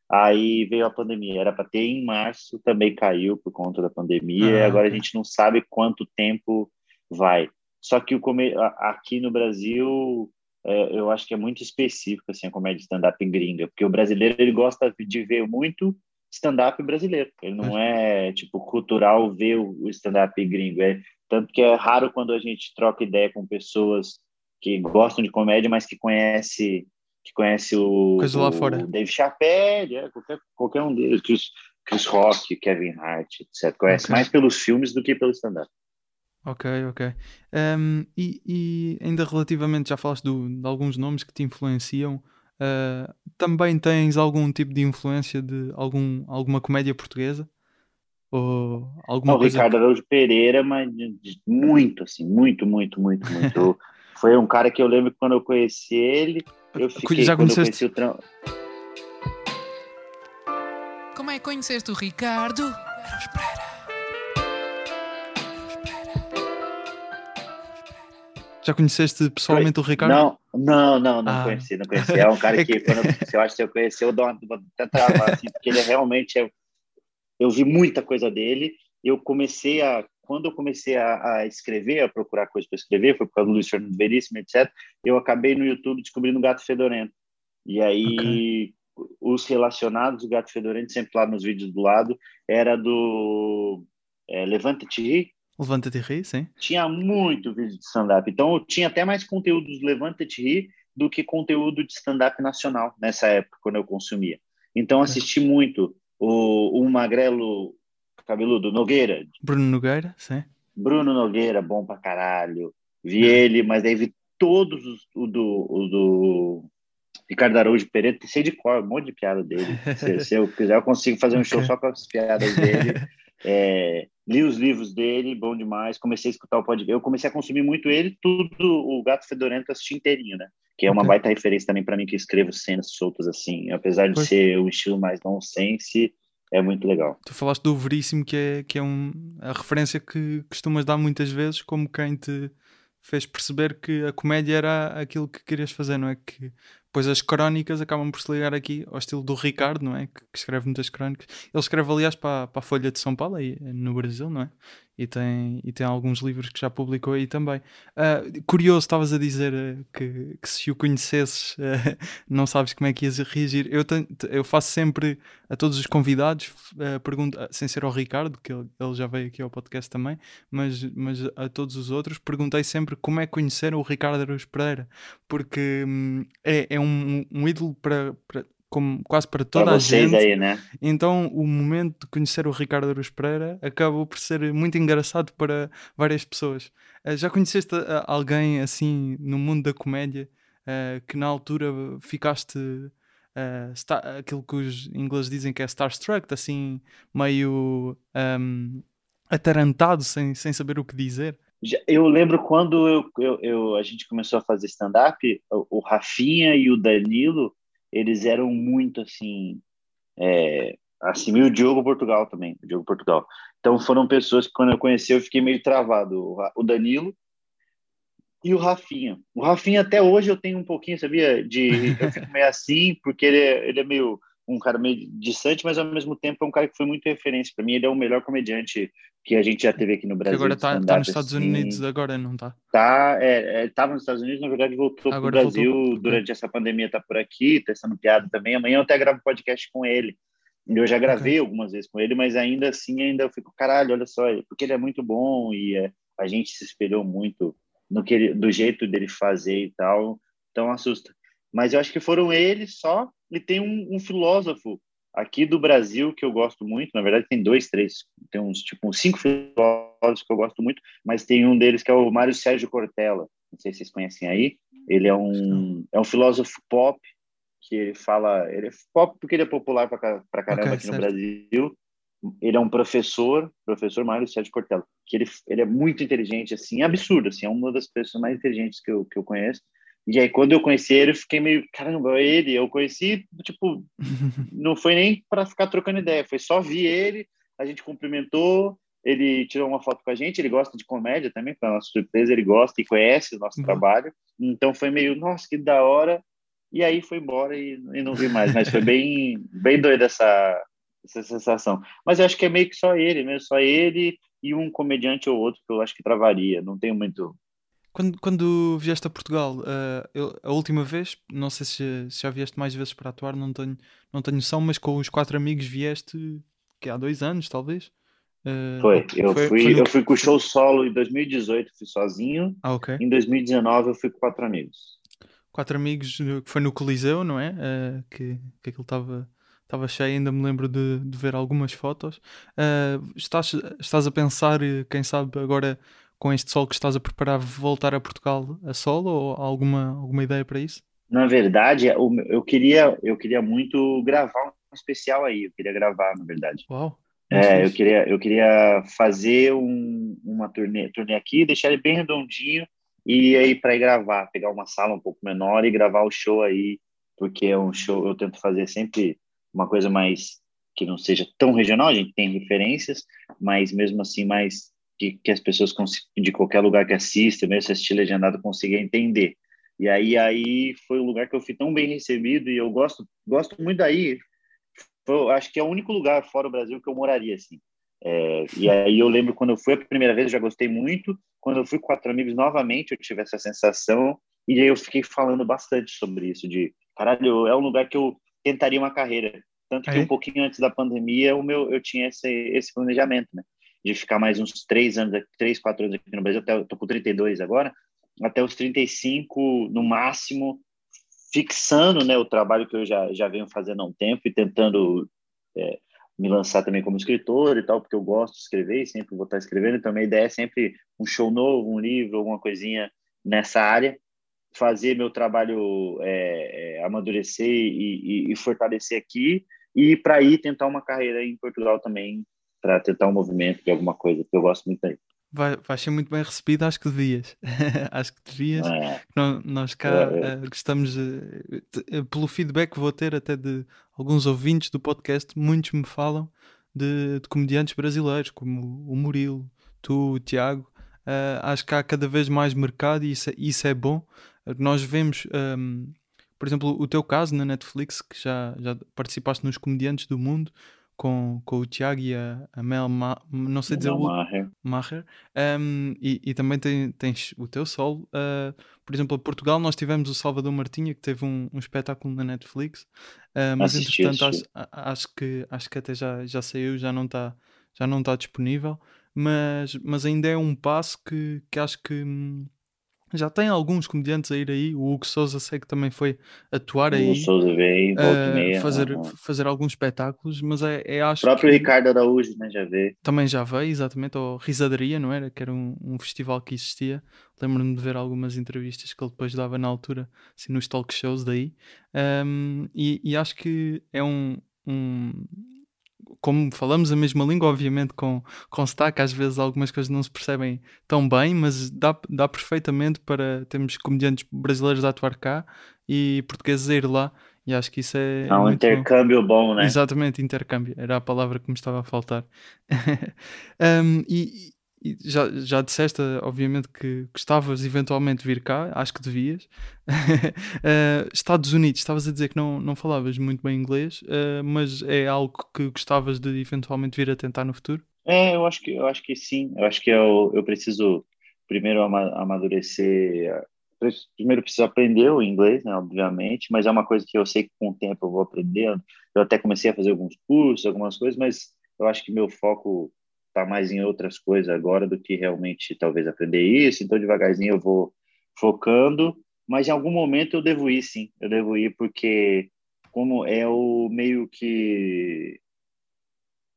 Aí veio a pandemia, era para ter em março, também caiu por conta da pandemia, ah, e agora a gente não sabe quanto tempo vai. Só que o come... aqui no Brasil, é, eu acho que é muito específico assim, a comédia stand-up gringa, porque o brasileiro ele gosta de ver muito stand-up brasileiro. Ele não é, tipo, cultural ver o stand-up gringo. É, tanto que é raro quando a gente troca ideia com pessoas que gostam de comédia, mas que conhece que conhece o, Coisa lá fora. o Dave Chappelle, é, qualquer, qualquer um deles, Chris, Chris Rock, Kevin Hart, etc. Conhece okay. mais pelos filmes do que pelo stand-up. Ok, ok. Um, e, e, ainda relativamente, já falaste do, de alguns nomes que te influenciam. Uh, também tens algum tipo de influência de algum, alguma comédia portuguesa? Ou alguma o coisa... Ricardo Araújo Pereira, mas muito, assim, muito, muito, muito, muito. Foi um cara que eu lembro que quando eu conheci ele, eu fiquei, Já quando conheceste... eu conheci o é que conheceste o Ricardo? Já conheceste pessoalmente o Ricardo? Não, não, não, não Ah. conheci, não conheci. É um cara É que, quando eu, se eu acho que eu conheci, eu dou uma, vou até travar, assim, porque ele é realmente. é- eu vi muita coisa dele. Eu comecei a. Quando eu comecei a, a escrever, a procurar coisas para escrever, foi por causa do Luiz Fernando Veríssimo, etc. Eu acabei no YouTube descobrindo o Gato Fedorento. E aí, os relacionados do Gato Fedorento, sempre lá nos vídeos do lado, era do é, Levanta-te Levanta-te e ri, sim. tinha muito vídeo de stand-up. Então, eu tinha até mais conteúdo dos Levanta-te e Ri do que conteúdo de stand-up nacional nessa época, quando eu consumia. Então, assisti muito o, o Magrelo Cabeludo Nogueira, Bruno Nogueira, sim. Bruno Nogueira, bom pra caralho. Vi ele, mas aí vi todos os o do, o do Ricardo Araújo Pereira, sei de cor, um monte de piada dele. Se, se eu quiser, eu consigo fazer um show só com as piadas dele. É, li os livros dele, bom demais. Comecei a escutar o podcast. Eu comecei a consumir muito ele, tudo o Gato Fedorento assisti inteirinho, né? Que é uma Ok. baita referência também para mim que escrevo cenas soltas assim. Apesar de Pois. ser um estilo mais nonsense, é muito legal. Tu falaste do Veríssimo, que é, que é um, a referência que costumas dar muitas vezes, como quem te fez perceber que a comédia era aquilo que querias fazer, não é? Que depois as crónicas acabam por se ligar aqui ao estilo do Ricardo, não é? Que, que escreve muitas crónicas. Ele escreve, aliás, para, para a Folha de São Paulo, aí, no Brasil, não é? E tem, e tem alguns livros que já publicou aí também. Ah, curioso, estavas a dizer eh, que, que se o conhecesses eh, não sabes como é que ias reagir. Eu, eu faço sempre a todos os convidados, pergunto, sem ser ao Ricardo, que ele, ele já veio aqui ao podcast também, mas, mas a todos os outros, perguntei sempre como é que conheceram o Ricardo Araújo Pereira, porque hum, é, é um, um ídolo para- como, quase para toda Para a gente. aí, né? Então, o momento de conhecer o Ricardo Aruz Pereira acabou por ser muito engraçado para várias pessoas. Eh, Já conheceste ah, alguém assim no mundo da comédia eh, que na altura ficaste eh, aquilo que os ingleses dizem que é starstruck, assim meio ahm, atarantado, sem, sem saber o que dizer? Eu lembro quando eu, eu, eu- a gente começou a fazer stand-up, o, o Rafinha e o Danilo, eles eram muito assim, é, assim, e o Diogo Portugal também, o Diogo Portugal. Então foram pessoas que quando eu conheci eu fiquei meio travado, o, Danilo e o Rafinha. O Rafinha até hoje eu tenho um pouquinho, sabia, de eu fico meio assim, porque ele é, ele é meio um cara meio distante, mas ao mesmo tempo é um cara que foi muito referência para mim, ele é o melhor comediante que a gente já teve aqui no Que Brasil. agora de está stand-up, nos Estados assim. Unidos, agora não está? Tá, é, é, tava nos Estados Unidos, na verdade voltou para o Agora voltou, Brasil ok. durante essa pandemia, tá por aqui, testando piada também. Amanhã eu até gravo podcast com ele. Eu já gravei algumas vezes com ele, mas ainda assim ainda eu fico, caralho, olha só, porque ele é muito bom e é, a gente se espelhou muito no que ele, do jeito dele fazer e tal, então assusta. Mas eu acho que foram eles só, e tem um, um filósofo aqui do Brasil que eu gosto muito, na verdade tem dois, três, tem uns tipo uns cinco filósofos que eu gosto muito, mas tem um deles que é o Mário Sérgio Cortella, não sei se vocês conhecem aí, ele é um, é um filósofo pop, que ele fala, ele é pop porque ele é popular pra, ca- pra caramba Ok, aqui no certo. Brasil, ele é um professor, professor Mário Sérgio Cortella, que ele, ele é muito inteligente, assim, absurdo, assim, é uma das pessoas mais inteligentes que eu, que eu conheço, e aí quando eu conheci ele, eu fiquei meio, caramba, ele, eu conheci, tipo, não foi nem para ficar trocando ideia, foi só vir ele, a gente cumprimentou, ele tirou uma foto com a gente, ele gosta de comédia também, para nossa surpresa, ele gosta e conhece o nosso Boa. trabalho, então foi meio, nossa, que da hora, e aí foi embora e, e não vi mais, mas foi bem, bem doida essa, essa sensação. Mas eu acho que é meio que só ele mesmo, só ele e um comediante ou outro que eu acho que travaria, não tenho muito... Quando, quando vieste a Portugal, eh, eu- a última vez, não sei se, se já vieste mais vezes para atuar, não tenho, não tenho noção, mas com os quatro amigos vieste que há dois anos, talvez? Eh, Foi, eu, foi- fui, foi eu fui com o show solo em 2018, fui sozinho, Ah, ok. em 2019 eu fui com quatro amigos. Quatro amigos, eh, que foi no Coliseu, não é? Eh, que, que aquilo estava estava cheio, ainda me lembro de, de ver algumas fotos. Eh, estás, estás a pensar, quem sabe, agora com este solo que estás a preparar, voltar a Portugal a solo ou alguma, alguma ideia para isso? Na verdade, eu queria, eu queria muito gravar um especial aí, eu queria gravar, na verdade. Uau! É, eu queria, eu queria fazer um, uma turnê, turnê aqui, deixar ele bem redondinho e aí para ir gravar, pegar uma sala um pouco menor e gravar o show aí, porque é um show, eu tento fazer sempre uma coisa mais que não seja tão regional, a gente tem referências, mas mesmo assim mais que, que as pessoas de qualquer lugar que assistam, mesmo se assistir legendado, consigam entender. E aí, aí foi o lugar que eu fui tão bem recebido e eu gosto, gosto muito daí. Foi, acho que é o único lugar fora o Brasil que eu moraria, assim. É, e aí eu lembro quando eu fui a primeira vez, eu já gostei muito. Quando eu fui com quatro amigos novamente, eu tive essa sensação. E aí eu fiquei falando bastante sobre isso, de caralho, é um lugar que eu tentaria uma carreira. Tanto que um pouquinho antes da pandemia, o meu, eu tinha esse, esse planejamento, né? De ficar mais uns três anos, três, quatro anos aqui no Brasil. Até, tô com 32 agora até os 35 no máximo, fixando né, o trabalho que eu já, já venho fazendo há um tempo e tentando é, me lançar também como escritor e tal, porque eu gosto de escrever e sempre vou estar escrevendo. Então, a ideia é sempre um show novo, um livro, alguma coisinha nessa área, fazer meu trabalho é, é, amadurecer e, e, e, fortalecer aqui, e para ir tentar uma carreira em Portugal também, para tentar um movimento de alguma coisa, que eu gosto muito daí vai, vai ser muito bem recebido, acho que devias. acho que devias. É. Nós cá uh, gostamos, uh, pelo feedback que vou ter até de alguns ouvintes do podcast, muitos me falam de, de comediantes brasileiros, como o Murilo, tu, o Tiago. Uh, acho que há cada vez mais mercado e isso, é, isso é bom. Nós vemos, um, ehm, por exemplo, o teu caso na Netflix, que já, já participaste nos Comediantes do Mundo, com, com o Tiago e a, a Mel, Ma, não sei dizer o Maher. Maher. Um, e, e, também tem, tens o teu solo. Uh, por exemplo, em Portugal nós tivemos o Salvador Martinha que teve um, um espetáculo na Netflix, uh, mas assisti, entretanto assisti. Acho, acho, que, acho que até já, já saiu, já não está já não está disponível, mas, mas ainda é um passo que, que acho que hum, já tem alguns comediantes a ir aí. O Hugo Souza sei que também foi atuar aí. O Hugo Souza veio, volta uh, meia. Fazer, fazer alguns espetáculos, mas é, é acho. O próprio que... Ricardo Araújo, né? Já veio. Também já veio, exatamente, ao Risadaria, não era? Que era um, um festival que existia. Lembro-me de ver algumas entrevistas que ele depois dava na altura, assim, nos talk shows daí. Um, e, e acho que é um, um como falamos a mesma língua, obviamente com, com sotaque, às vezes algumas coisas não se percebem tão bem, mas dá, dá perfeitamente para termos comediantes brasileiros a atuar cá e portugueses a ir lá. E acho que isso é. Há um intercâmbio bom. bom, né? Exatamente, intercâmbio. Era a palavra que me estava a faltar. um, e, e já, já disseste, obviamente, que gostavas eventualmente vir cá, acho que devias. uh, Estados Unidos, estavas a dizer que não, não falavas muito bem inglês, uh, mas é algo que gostavas de eventualmente vir a tentar no futuro? É, eu acho que, eu acho que sim. Eu acho que eu, eu preciso primeiro amadurecer. Primeiro preciso aprender o inglês, né, obviamente, mas é uma coisa que eu sei que com o tempo eu vou aprendendo. Eu até comecei a fazer alguns cursos, algumas coisas, mas eu acho que meu foco está mais em outras coisas agora do que realmente talvez aprender isso. Então, devagarzinho eu vou focando, mas em algum momento eu devo ir, sim. Eu devo ir porque como é o meio que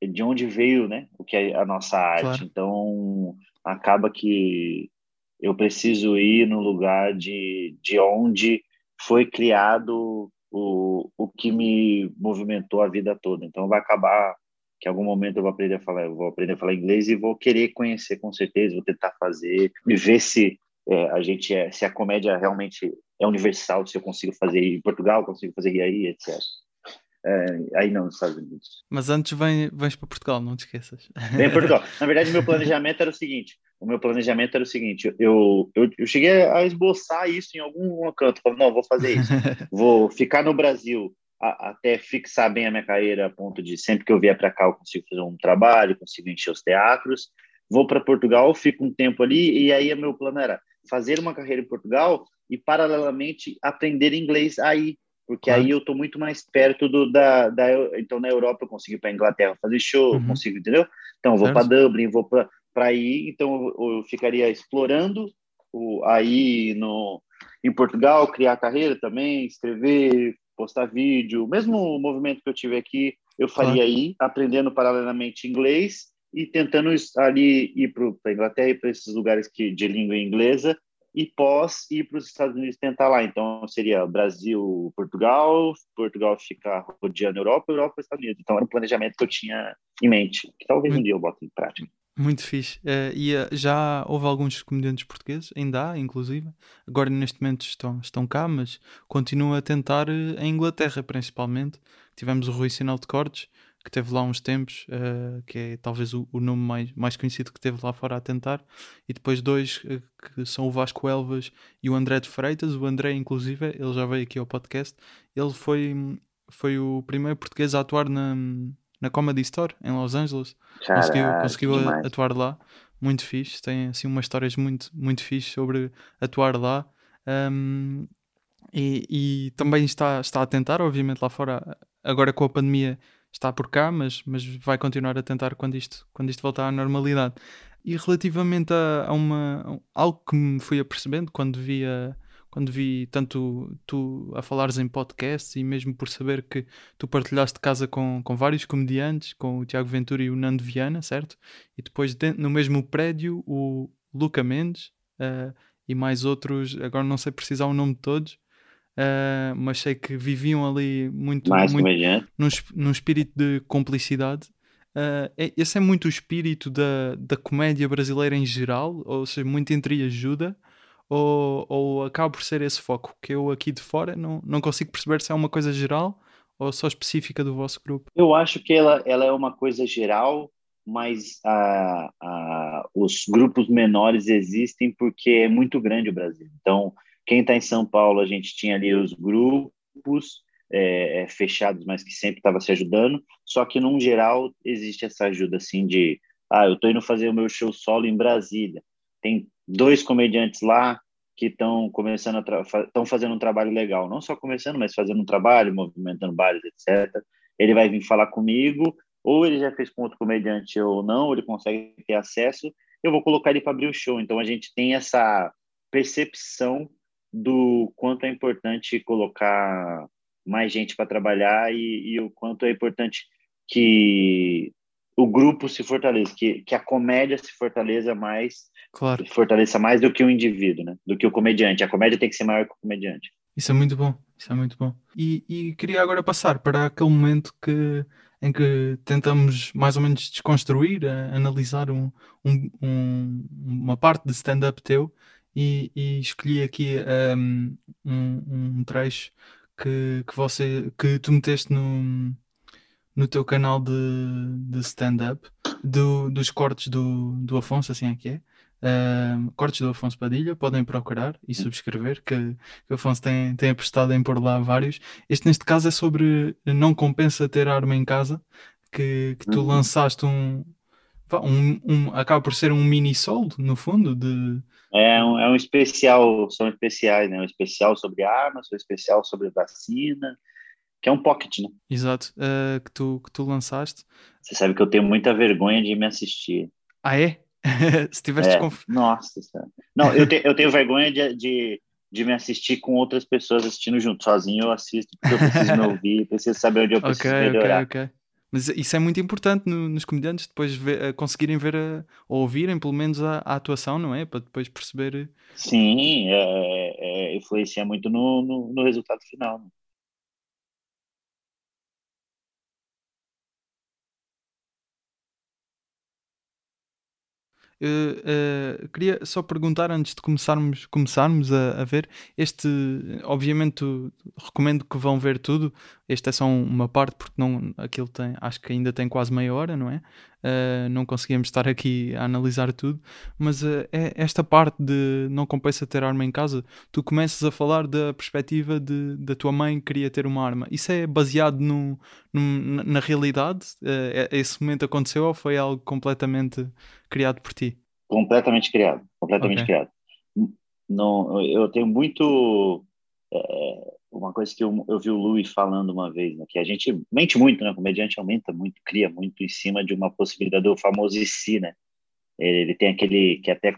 de onde veio, né? O que é a nossa arte. Claro. Então, acaba que eu preciso ir no lugar de, de onde foi criado o, o que me movimentou a vida toda. Então, vai acabar que em algum momento eu vou aprender a falar, eu vou aprender a falar inglês e vou querer conhecer com certeza, vou tentar fazer e ver se é, a gente é, se a comédia realmente é universal, se eu consigo fazer em Portugal, consigo fazer aí, etc. É, aí não, nos Estados Unidos. Mas antes vem, vens para Portugal, não te esqueças. Vem para Portugal. Na verdade, meu planejamento era o seguinte: o meu planejamento era o seguinte, eu, eu, eu cheguei a esboçar isso em algum canto, falando, não, vou fazer isso, vou ficar no Brasil a, até fixar bem a minha carreira a ponto de sempre que eu vier para cá eu consigo fazer um trabalho, consigo encher os teatros. Vou para Portugal, fico um tempo ali e aí o meu plano era fazer uma carreira em Portugal e paralelamente aprender inglês aí, porque aí eu estou muito mais perto do da, da então na Europa eu consigo ir para Inglaterra fazer show, uhum. consigo, entendeu? Então vou para Dublin, vou para para aí, então eu, eu ficaria explorando o aí no em Portugal, criar carreira também, escrever, postar vídeo, mesmo o movimento que eu tive aqui, eu faria aí, aprendendo paralelamente inglês e tentando ali ir para a Inglaterra e para esses lugares que, de língua inglesa e pós ir para os Estados Unidos tentar lá. Então seria Brasil, Portugal, Portugal ficar rodeando Europa, Europa Estados Unidos. Então era um planejamento que eu tinha em mente, que talvez um dia eu bote em prática. Muito fixe. Uh, e uh, já houve alguns comediantes portugueses, ainda há, inclusive. Agora, neste momento, estão, estão cá, mas continuo a tentar uh, em Inglaterra, principalmente. Tivemos o Rui Sinal de Cortes, que teve lá uns tempos, que é talvez o, o, nome mais, mais conhecido que teve lá fora a tentar, e depois dois que são o Vasco Elvas e o André de Freitas. O André, inclusive, ele já veio aqui ao podcast, ele foi, foi o primeiro português a atuar na, na Comedy Store em Los Angeles. Caraca, conseguiu conseguiu atuar lá, muito fixe. Tem assim umas histórias muito, muito fixe sobre atuar lá. Um, e, e, também está, está a tentar, obviamente, lá fora, agora com a pandemia está por cá, mas, mas vai continuar a tentar quando isto, quando isto voltar à normalidade. E relativamente a, a uma, a algo que me fui apercebendo quando via quando vi tanto tu a falares em podcasts e mesmo por saber que tu partilhaste casa com, com vários comediantes, com o Tiago Ventura e o Nando Viana, certo? E depois dentro, no mesmo prédio o Luca Mendes uh, e mais outros, agora não sei precisar o nome de todos, uh, mas sei que viviam ali muito, mais muito num, num espírito de cumplicidade. Uh, esse é muito o espírito da, da comédia brasileira em geral, ou seja, muito entre ajuda ou, ou acaba por ser esse foco que eu aqui de fora não, não consigo perceber se é uma coisa geral ou só específica do vosso grupo? Eu acho que ela, ela é uma coisa geral, mas a, a, os grupos menores existem porque é muito grande o Brasil. Então, quem está em São Paulo, a gente tinha ali os grupos é, é, fechados, mas que sempre estava se ajudando. Só que, num geral, existe essa ajuda assim de, ah, eu estou indo fazer o meu show solo em Brasília. Tem dois comediantes lá que estão começando a estão fazendo um trabalho legal, não só começando, mas fazendo um trabalho, movimentando bares, etc. Ele vai vir falar comigo, ou ele já fez com outro comediante ou não, ou ele consegue ter acesso, eu vou colocar ele para abrir o show. Então a gente tem essa percepção do quanto é importante colocar mais gente para trabalhar e, e, o quanto é importante que o grupo se fortaleça, que, que a comédia se fortaleça mais, claro. fortaleça mais do que o indivíduo, né? Do que o comediante. A comédia tem que ser maior que o comediante. Isso é muito bom, isso é muito bom. E, e queria agora passar para aquele momento que em que tentamos mais ou menos desconstruir, analisar um, um, um, uma parte de stand-up teu e, e, escolhi aqui um, um, trecho que, que, você, que tu meteste no, no teu canal de, de stand-up do, dos cortes do, do Afonso, assim é que é. Uh, cortes do Afonso Padilha, podem procurar e subscrever, que, que o Afonso tem, tem apostado em pôr lá vários. Este, neste caso, é sobre não compensa ter arma em casa, que, que tu uhum. lançaste um, um, um, acaba por ser um mini soldo, no fundo, de... É um, é um especial, são especiais, né? Um especial sobre armas, um especial sobre vacina, que é um pocket, né? Exato, uh, que, tu, que tu lançaste. Você sabe que eu tenho muita vergonha de me assistir. Ah, é? Se tivesse é, conf... Nossa, sabe? não, eu, te, eu tenho vergonha de, de, de, me assistir com outras pessoas assistindo junto. Sozinho eu assisto porque eu preciso me ouvir, preciso saber onde eu preciso okay, melhorar. Ok, ok. Mas isso é muito importante no, nos comediantes depois ver, uh, conseguirem ver a, ou ouvirem pelo menos a, a, atuação, não é? Para depois perceber. Sim, é, é, influencia muito no, no, no resultado final. Uh, queria só perguntar antes de começarmos, começarmos a, a ver. Este, obviamente, recomendo que vão ver tudo. Este é só uma parte, porque não, aquilo tem, acho que ainda tem quase meia hora, não é? Uh, não conseguimos estar aqui a analisar tudo, mas é esta parte de não compensa ter arma em casa. Tu começas a falar da perspectiva de, da tua mãe que queria ter uma arma. Isso é baseado no, no na realidade? esse momento aconteceu ou foi algo completamente criado por ti? Completamente criado, completamente okay. criado. Não, eu tenho muito é, uma coisa que eu, eu vi o Louis falando uma vez, né, que a gente mente muito, né? O comediante aumenta muito, cria muito em cima de uma possibilidade do famoso IC, né? Ele, ele tem aquele que até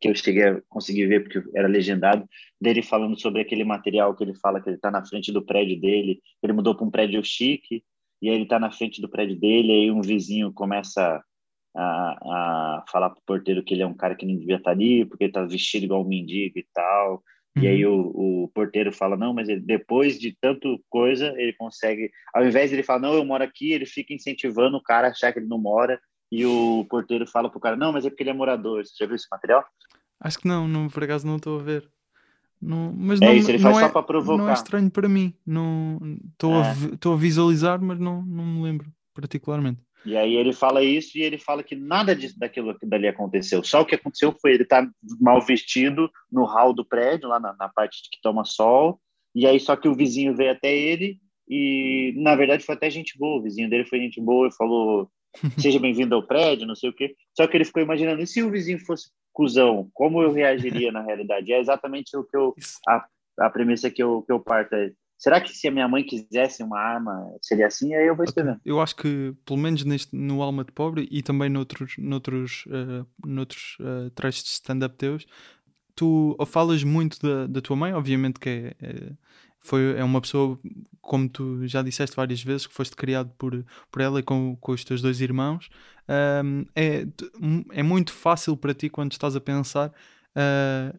que eu cheguei a conseguir ver porque era legendado dele falando sobre aquele material que ele fala que ele está na frente do prédio dele, ele mudou para um prédio chique e aí ele está na frente do prédio dele, e aí um vizinho começa a, a falar pro porteiro que ele é um cara que não devia estar ali, porque ele tá vestido igual um mendigo e tal. E aí uhum. o, o, porteiro fala, não, mas ele, depois de tanto coisa, ele consegue... Ao invés de ele falar, não, eu moro aqui, ele fica incentivando o cara a achar que ele não mora, e o porteiro fala pro cara, não, mas é porque ele é morador. Você já viu esse material? Acho que não, não por acaso não estou a ver. Não, mas é não, isso, ele faz não só é, para provocar. Não é estranho para mim. Não estou é. a, a, visualizar, mas não, não me lembro. particularmente. E aí ele fala isso e ele fala que nada disso, daquilo que dali aconteceu. Só o que aconteceu foi ele estar tá mal vestido no hall do prédio, lá na, na parte que toma sol, e aí só que o vizinho veio até ele e, na verdade, foi até gente boa. O vizinho dele foi gente boa e falou: seja bem-vindo ao prédio, não sei o quê. Só que ele ficou imaginando: e se o vizinho fosse cuzão, como eu reagiria na realidade? É exatamente o que eu. A, a premissa que eu, que eu parto é Será que se a minha mãe quisesse uma arma, seria assim? Aí eu vou escrever. Okay. Eu acho que, pelo menos neste, no Alma de Pobre e também noutros, noutros, uh, noutros uh, trechos de stand-up teus, tu falas muito da, da tua mãe, obviamente que é, é, foi, é uma pessoa, como tu já disseste várias vezes, que foste criado por, por ela e com, com os teus dois irmãos. Um, é, é muito fácil para ti quando estás a pensar. Uh,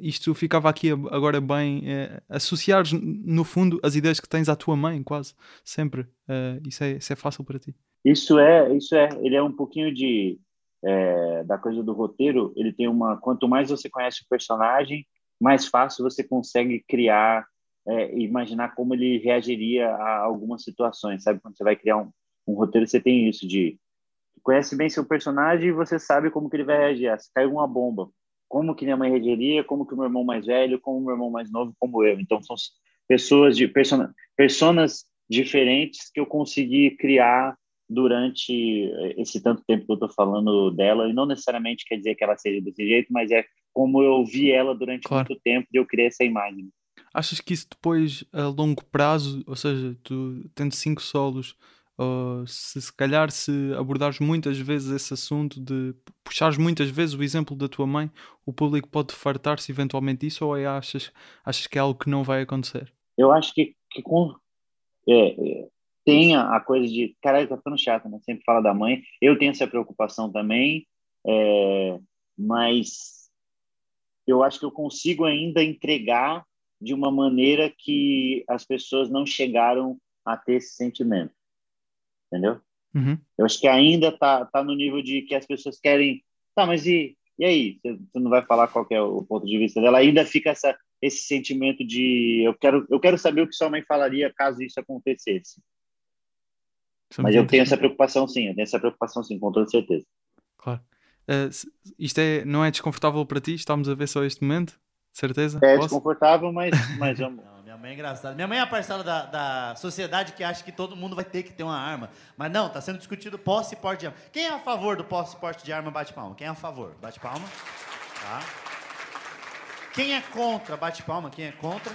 isto ficava aqui agora bem é, associares no fundo as ideias que tens à tua mãe quase sempre. Uh, isso, é, isso é fácil para ti. Isso é isso é. Ele é um pouquinho de é, da coisa do roteiro. Ele tem uma quanto mais você conhece o personagem mais fácil você consegue criar é, imaginar como ele reagiria a algumas situações sabe? Quando você vai criar um, um roteiro você tem isso de conhece bem seu personagem e você sabe como que ele vai reagir. Se caiu uma bomba como que minha mãe reagiria, como que o meu irmão mais velho, como o meu irmão mais novo, como eu. Então são pessoas de persona, personas diferentes que eu consegui criar durante esse tanto tempo que eu estou falando dela e não necessariamente quer dizer que ela seja desse jeito, mas é como eu vi ela durante claro. muito tempo e eu criei essa imagem. Achas que isso depois a longo prazo, ou seja, tu tendo cinco solos se se calhar se abordares muitas vezes esse assunto de puxares muitas vezes o exemplo da tua mãe, o público pode fartar-se eventualmente disso ou é, achas, achas que é algo que não vai acontecer? Eu acho que, que com, é, é, tem a, a, coisa de caralho, tá ficando chato, né? Sempre fala da mãe. Eu tenho essa preocupação também, é, mas eu acho que eu consigo ainda entregar de uma maneira que as pessoas não chegaram a ter esse sentimento entendeu? Uhum. Eu acho que ainda tá, tá no nível de que as pessoas querem, tá, mas e, e aí? Você, você não vai falar qual é o ponto de vista dela? Ainda fica essa, esse sentimento de eu quero, eu quero saber o que sua mãe falaria caso isso acontecesse. Isso mas eu tenho essa preocupação sim, eu tenho essa preocupação sim, com toda certeza. Claro. Uh, isto é, não é desconfortável para ti? Estamos a ver só este momento? Certeza? É Posso? desconfortável, mas, mas vamos. Mãe é engraçada. Minha mãe é a parcela da, da sociedade que acha que todo mundo vai ter que ter uma arma. Mas não, está sendo discutido posse e porte de arma. Quem é a favor do posse e porte de arma, bate palma. Quem é a favor? Bate palma. Tá. Quem é contra, bate palma. Quem é contra?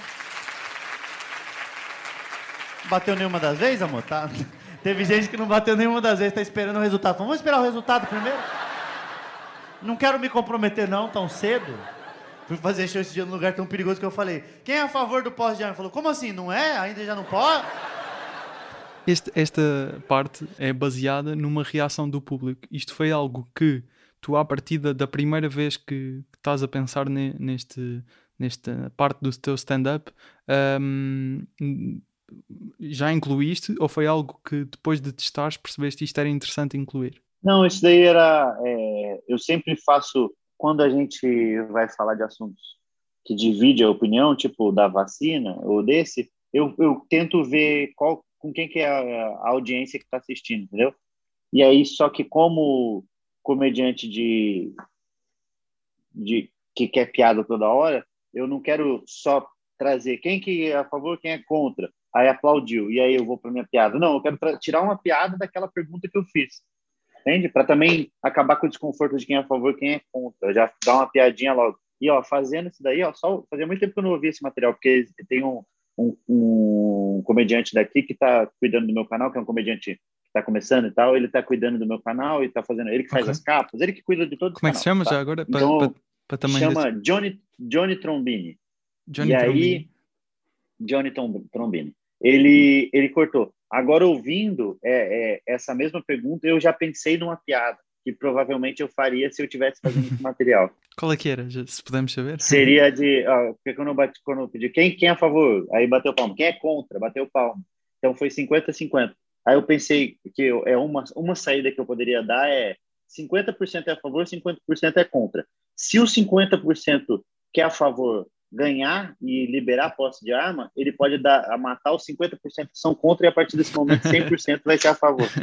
Bateu nenhuma das vezes, amor? Tá? Teve gente que não bateu nenhuma das vezes, está esperando o resultado. Vamos esperar o resultado primeiro? Não quero me comprometer não, tão cedo. Fui fazer show esse dia num lugar tão perigoso que eu falei: quem é a favor do posse de arma? Falou: como assim? Não é? Ainda já não pode? Este, esta parte é baseada numa reação do público. Isto foi algo que tu, à partida da primeira vez que estás a pensar ne, neste, nesta parte do teu stand-up, um, já incluíste ou foi algo que depois de testares percebeste isto era interessante incluir? Não, isso daí era. É, eu sempre faço quando a gente vai falar de assuntos que divide a opinião, tipo da vacina ou desse, eu, eu tento ver qual, com quem que é a, a audiência que está assistindo, entendeu? E aí, só que como comediante de, de que quer piada toda hora, eu não quero só trazer quem que é a favor, quem é contra. Aí aplaudiu, e aí eu vou para minha piada. Não, eu quero tirar uma piada daquela pergunta que eu fiz entende? Para também acabar com o desconforto de quem é a favor e quem é contra. Já dar uma piadinha logo. E, ó, fazendo isso daí, ó, só fazia muito tempo que eu não ouvia esse material, porque tem um, um, um comediante daqui que está cuidando do meu canal, que é um comediante que está começando e tal, ele está cuidando do meu canal e está fazendo, ele que faz okay. as capas, ele que cuida de todo Como é que chama tá? já agora? Então, pra, pra, pra chama desse... Johnny, Johnny Trombini. Johnny e Trombini. aí, Johnny Trombini. Ele, ele cortou. Agora, ouvindo é, é, essa mesma pergunta, eu já pensei numa piada que provavelmente eu faria se eu tivesse fazendo esse material. Qual é que era, se pudermos saber? Seria de, ó, porque quando eu, bati, quando eu pedi, quem, quem é a favor? Aí bateu palmo. Quem é contra? Bateu palmo. Então foi 50-50. Aí eu pensei que é uma, uma saída que eu poderia dar é 50% é a favor, 50% é contra. Se o 50% que é a favor ganhar e liberar posse de arma, ele pode dar, a matar os 50% que são contra e a partir desse momento 100% vai ser a favor.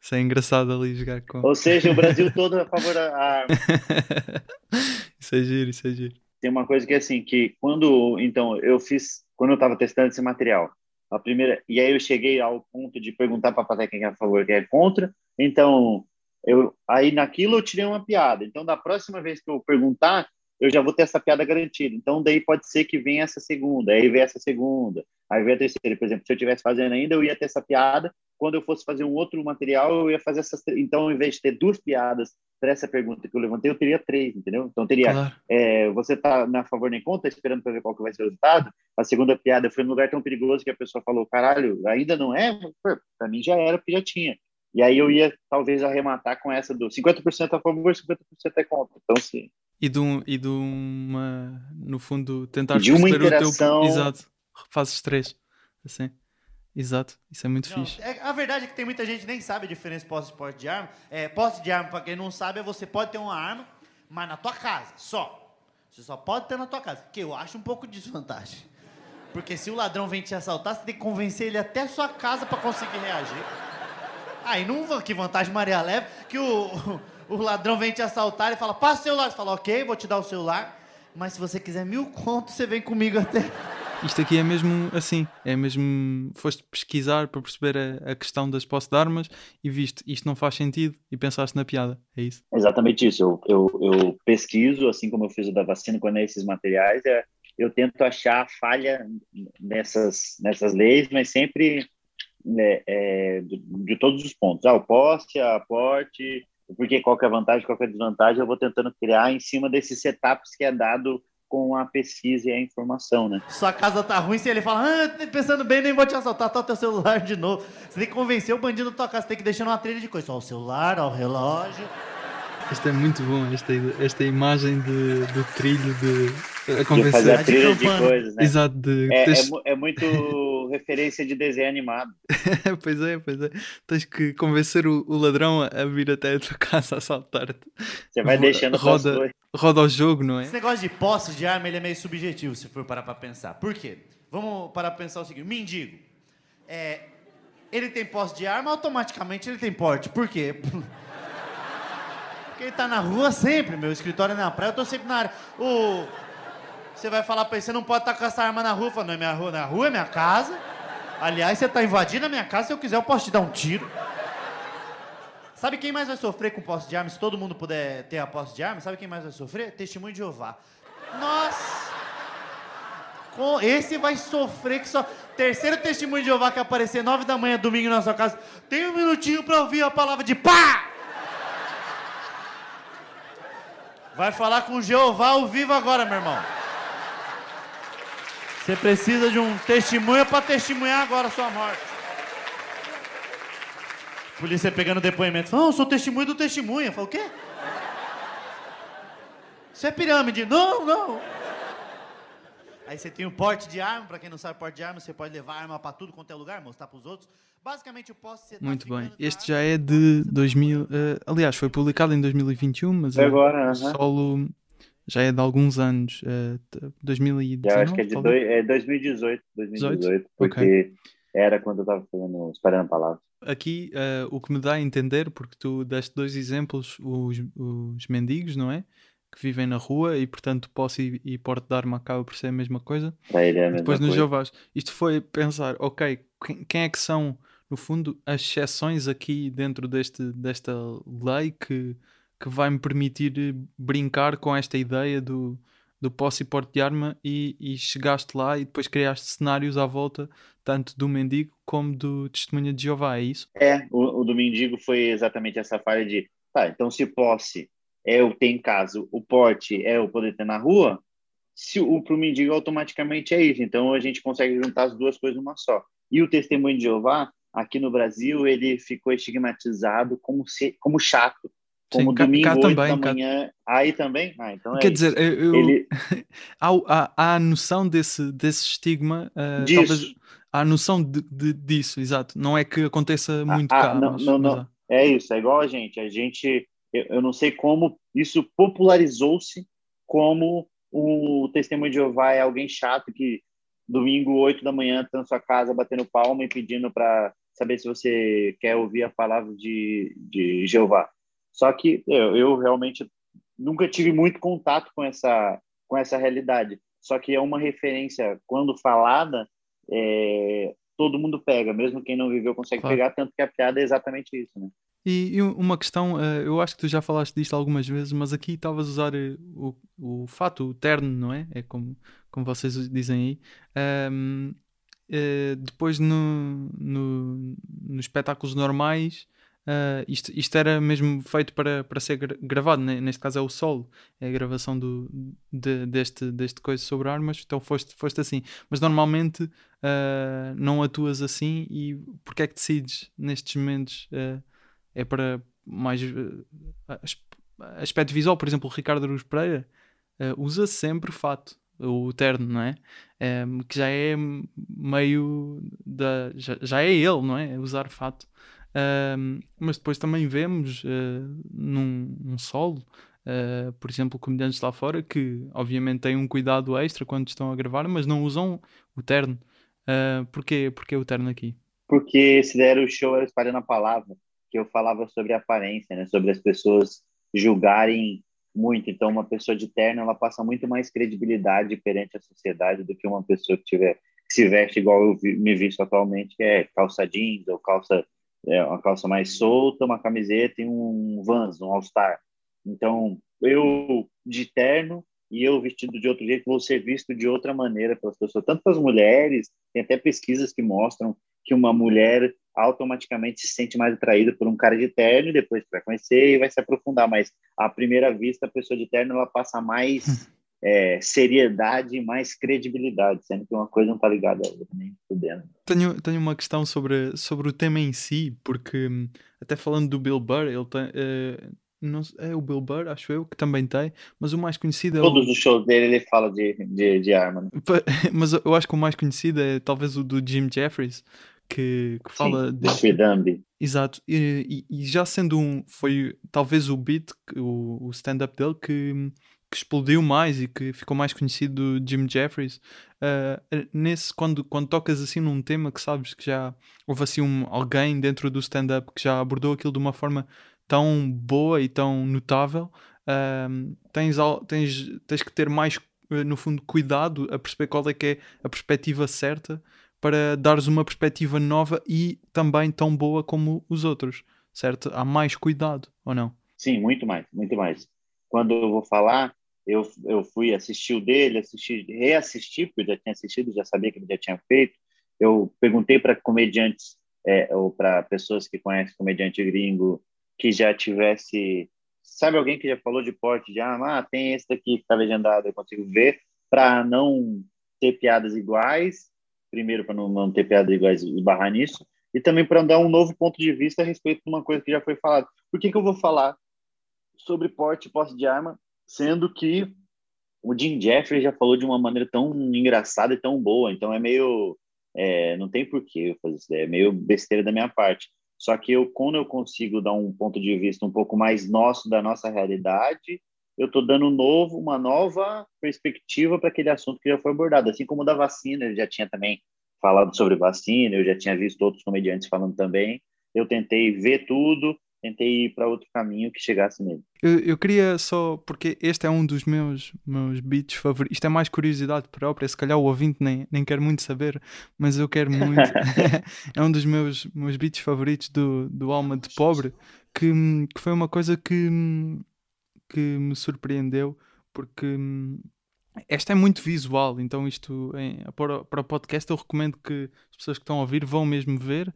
Isso é engraçado ali jogar com. Ou seja, o Brasil todo é a favor da arma. isso é giro, isso é giro. Tem uma coisa que é assim, que quando, então, eu fiz, quando eu estava testando esse material, a primeira, e aí eu cheguei ao ponto de perguntar para a plateia quem é a favor quem é contra, então, eu, aí naquilo eu tirei uma piada. Então, da próxima vez que eu perguntar, eu já vou ter essa piada garantida. Então, daí pode ser que venha essa segunda, aí vem essa segunda, aí vem a terceira. Por exemplo, se eu estivesse fazendo ainda, eu ia ter essa piada. Quando eu fosse fazer um outro material, eu ia fazer essas. Então, ao invés de ter duas piadas para essa pergunta que eu levantei, eu teria três, entendeu? Então, teria. Claro. É, você está na favor nem contra, esperando para ver qual que vai ser o resultado. A segunda piada foi num lugar tão perigoso que a pessoa falou: caralho, ainda não é? Para mim já era, porque já tinha. E aí eu ia talvez arrematar com essa do 50% a favor, 50% é contra. Então, sim. E de, um, e de uma, no fundo, tentar De uma interação- o teu. Exato. Fazes três. Assim. Exato. Isso é muito Não, fixe. é- a verdade é que tem muita gente que nem sabe a diferença de posse e porte de arma. É, posse de arma, pra quem não sabe, é você pode ter uma arma, mas na tua casa, só. Você só pode ter na tua casa. Que eu acho um pouco de desvantagem. Porque se o ladrão vem te assaltar, você tem que convencer ele até a sua casa pra conseguir reagir. Aí não que vantagem Maria leva, que o, o ladrão vem te assaltar e fala, passa o celular. Você fala, ok, vou te dar o celular. Mas se você quiser mil contos, você vem comigo até. Isto aqui é mesmo assim. É mesmo. Foste pesquisar para perceber a, a questão das posse de armas e viste isto não faz sentido e pensaste na piada. É isso. Exatamente isso. Eu, eu, eu pesquiso, assim como eu fiz o da vacina, quando é esses materiais, é, eu tento achar a falha nessas, nessas leis, mas sempre é, é, de, de todos os pontos. Ah, o poste, a aporte, porque qual é a vantagem, qual é a desvantagem, eu vou tentando criar em cima desses setups que é dado com a pesquisa e a informação, né? Sua casa tá ruim, se ele fala, ah, pensando bem, nem vou te assaltar, tá o teu celular de novo. Você tem que convencer o bandido da tua casa, você tem que deixar uma trilha de coisa. Ó, o celular, ó, o relógio. Isto é muito bom, esta, esta imagem de, do trilho de. A De convencer. fazer a de trilha de campana. coisas, né? Exato, de. É, é, tens- mu- é muito referência de desenho animado. pois é, pois é. Tens que convencer o, o ladrão a, vir até a tua casa a assaltar-te. Você vai deixando roda, roda o jogo, não é? Esse negócio de posse de arma, ele é meio subjetivo, se for parar pra pensar. Por quê? Vamos parar pra pensar o seguinte, mendigo. É, ele tem posse de arma, automaticamente ele tem porte. Por quê? Ele tá na rua sempre, meu escritório é na praia, eu tô sempre na área. O... Você vai falar pra ele, você não pode estar com essa arma na rua. Fala, não é minha rua, na rua é minha casa. Aliás, você tá invadindo a minha casa, se eu quiser eu posso te dar um tiro. Sabe quem mais vai sofrer com posse de arma? Se todo mundo puder ter a posse de arma, sabe quem mais vai sofrer? Testemunho de Jeová. Nossa! Com- Esse vai sofrer que só. Terceiro testemunho de Jeová que aparecer nove da manhã, domingo na sua casa. Tem um minutinho pra ouvir a palavra de pá! Vai falar com Jeová ao vivo agora, meu irmão. Você precisa de um testemunho pra testemunhar agora a sua morte. Polícia pegando depoimento. Não, eu sou testemunho do testemunha. Fala, o quê? Isso é pirâmide. Não, não. Aí você tem o porte de arma. Pra quem não sabe porte de arma, você pode levar arma pra tudo quanto é lugar, mostrar pros outros. Tá Muito bem. Este arma, já é de tá 2000. ficando- eh, aliás, foi publicado em 2021, mas agora, o aham. solo já é de alguns anos. t- 2019. Já acho que é de dois, é 2018, 2018, 18? porque era quando eu tava fazendo, esperando a palavra. Aqui eh, o que me dá a entender, porque tu deste dois exemplos, os, os mendigos, não é? Que vivem na rua e, portanto, posse e, e porte de arma acaba por ser a mesma coisa. É a mesma Depois nos coisa. Jeovás. Isto foi pensar, ok, quem, quem é que são, no fundo, as exceções aqui dentro deste, desta lei que, que vai me permitir eh, brincar com esta ideia do, do posse e porte de arma e, e chegaste lá e depois criaste cenários à volta, tanto do mendigo como do testemunha de Jeová, é isso? É, o, o do mendigo foi exatamente essa falha de, tá, então se posse é o ter em casa, o porte é o poder ter na rua, se o pro mendigo automaticamente é isso. Então a gente consegue juntar as duas coisas numa só. E o testemunho de Jeová, aqui no Brasil, ele ficou estigmatizado como se, como chato, como Sim, cá- domingo cá 8 também, da cá- manhã. Aí também? Ah, então é Quer isso. dizer, eu, ele há, há, há a noção desse, desse estigma, disso. talvez há a noção de, de- disso, exato. Não é que aconteça muito ah, cá, não, mas, não, mas não. É isso, é igual a gente. A gente, eu, eu não sei como isso popularizou-se como o testemunho de Jeová é alguém chato que domingo, 8 da manhã, está na sua casa batendo palma e pedindo para saber se você quer ouvir a palavra de, de Jeová. Só que eu, eu realmente nunca tive muito contato com essa, com essa realidade. Só que é uma referência, quando falada, é, todo mundo pega, mesmo quem não viveu consegue claro. pegar, tanto que a piada é exatamente isso, né? E, e uma questão, uh, eu acho que tu já falaste disto algumas vezes, mas aqui estavas a usar uh, o, o fato, o terno, não é? É como, como vocês dizem aí. Um, eh, depois no, no, nos espetáculos normais, Uh, isto, isto, era mesmo feito para, para ser gravado, neste caso é o solo, é a gravação do, de, deste, deste coisa sobre armas, então foste, foste assim. Mas normalmente uh, não atuas assim e porque é que decides nestes momentos? É para mais aspecto visual, por exemplo, o Ricardo Aruz Pereira usa sempre fato, o terno, não é? que já é meio da. Já, já é ele, não é? Usar fato. Uh, mas depois também vemos uh, num, num solo, uh, por exemplo, comediantes lá fora que obviamente têm um cuidado extra quando estão a gravar, mas não usam o terno. Uh, porquê, porquê o terno aqui? Porque se der o show era espalhando a palavra, que eu falava sobre aparência, né? sobre as pessoas julgarem muito. Então, uma pessoa de terno ela passa muito mais credibilidade perante a sociedade do que uma pessoa que tiver que se veste igual eu me visto atualmente, que é calça jeans ou calça é uma calça mais solta, uma camiseta e um Vans, um All-Star. Então, eu de terno e eu vestido de outro jeito vou ser visto de outra maneira pelas pessoas, tanto pelas mulheres, tem até pesquisas que mostram que uma mulher automaticamente se sente mais atraída por um cara de terno e depois vai conhecer e vai se aprofundar, mas à primeira vista a pessoa de terno ela passa mais é, seriedade e mais credibilidade, sendo que uma coisa não está ligada a outra, nem. Tenho, tenho uma questão sobre, sobre o tema em si, porque hum, até falando do Bill Burr, ele tem. Uh, não, é o Bill Burr, acho eu, que também tem, mas o mais conhecido é Todos o... os shows dele ele fala de, de, de arma. Né? Mas eu acho que o mais conhecido é talvez o do Jim Jeffries, que, que fala Sim, de. Exato, e, e, e, já sendo um. Foi talvez o beat, o, o stand-up dele, que que explodiu mais e que ficou mais conhecido do Jim Jeffries. Uh, nesse, quando, quando tocas assim num tema que sabes que já houve assim um, alguém dentro do stand-up que já abordou aquilo de uma forma tão boa e tão notável, uh, tens, tens, tens que ter mais, no fundo, cuidado a perceber qual é que é a perspectiva certa para dares uma perspectiva nova e também tão boa como os outros, certo? Há mais cuidado, ou não? Sim, muito mais, muito mais. Quando eu vou falar, eu, eu fui assistir o dele, assistir, reassistir, porque eu já tinha assistido, já sabia que ele já tinha feito. Eu perguntei para comediantes, é, ou para pessoas que conhecem comediante gringo, que já tivesse. Sabe alguém que já falou de porte arma? Ah, tem esse daqui que está legendado, eu consigo ver, para não ter piadas iguais. Primeiro, para não, não ter piadas iguais e barrar nisso. E também para dar um novo ponto de vista a respeito de uma coisa que já foi falada. Por que, que eu vou falar sobre porte e posse de arma sendo que o Jim Jeffrey já falou de uma maneira tão engraçada e tão boa, então é meio. É, não tem porquê eu fazer isso, é meio besteira da minha parte. Só que eu, quando eu consigo dar um ponto de vista um pouco mais nosso da nossa realidade, eu estou dando um novo, uma nova perspectiva para aquele assunto que já foi abordado. Assim como da vacina, eu já tinha também falado sobre vacina, eu já tinha visto outros comediantes falando também. Eu tentei ver tudo, tentei ir para outro caminho que chegasse nele. Eu, eu, queria só, porque este é um dos meus, meus beats favoritos, isto é mais curiosidade própria, se calhar o ouvinte nem, nem quer muito saber, mas eu quero muito. é um dos meus, meus beats favoritos do, do Alma de Pobre, que, que foi uma coisa que, que me surpreendeu, porque esta é muito visual, então isto em, para, para o podcast eu recomendo que as pessoas que estão a ouvir vão mesmo ver uh,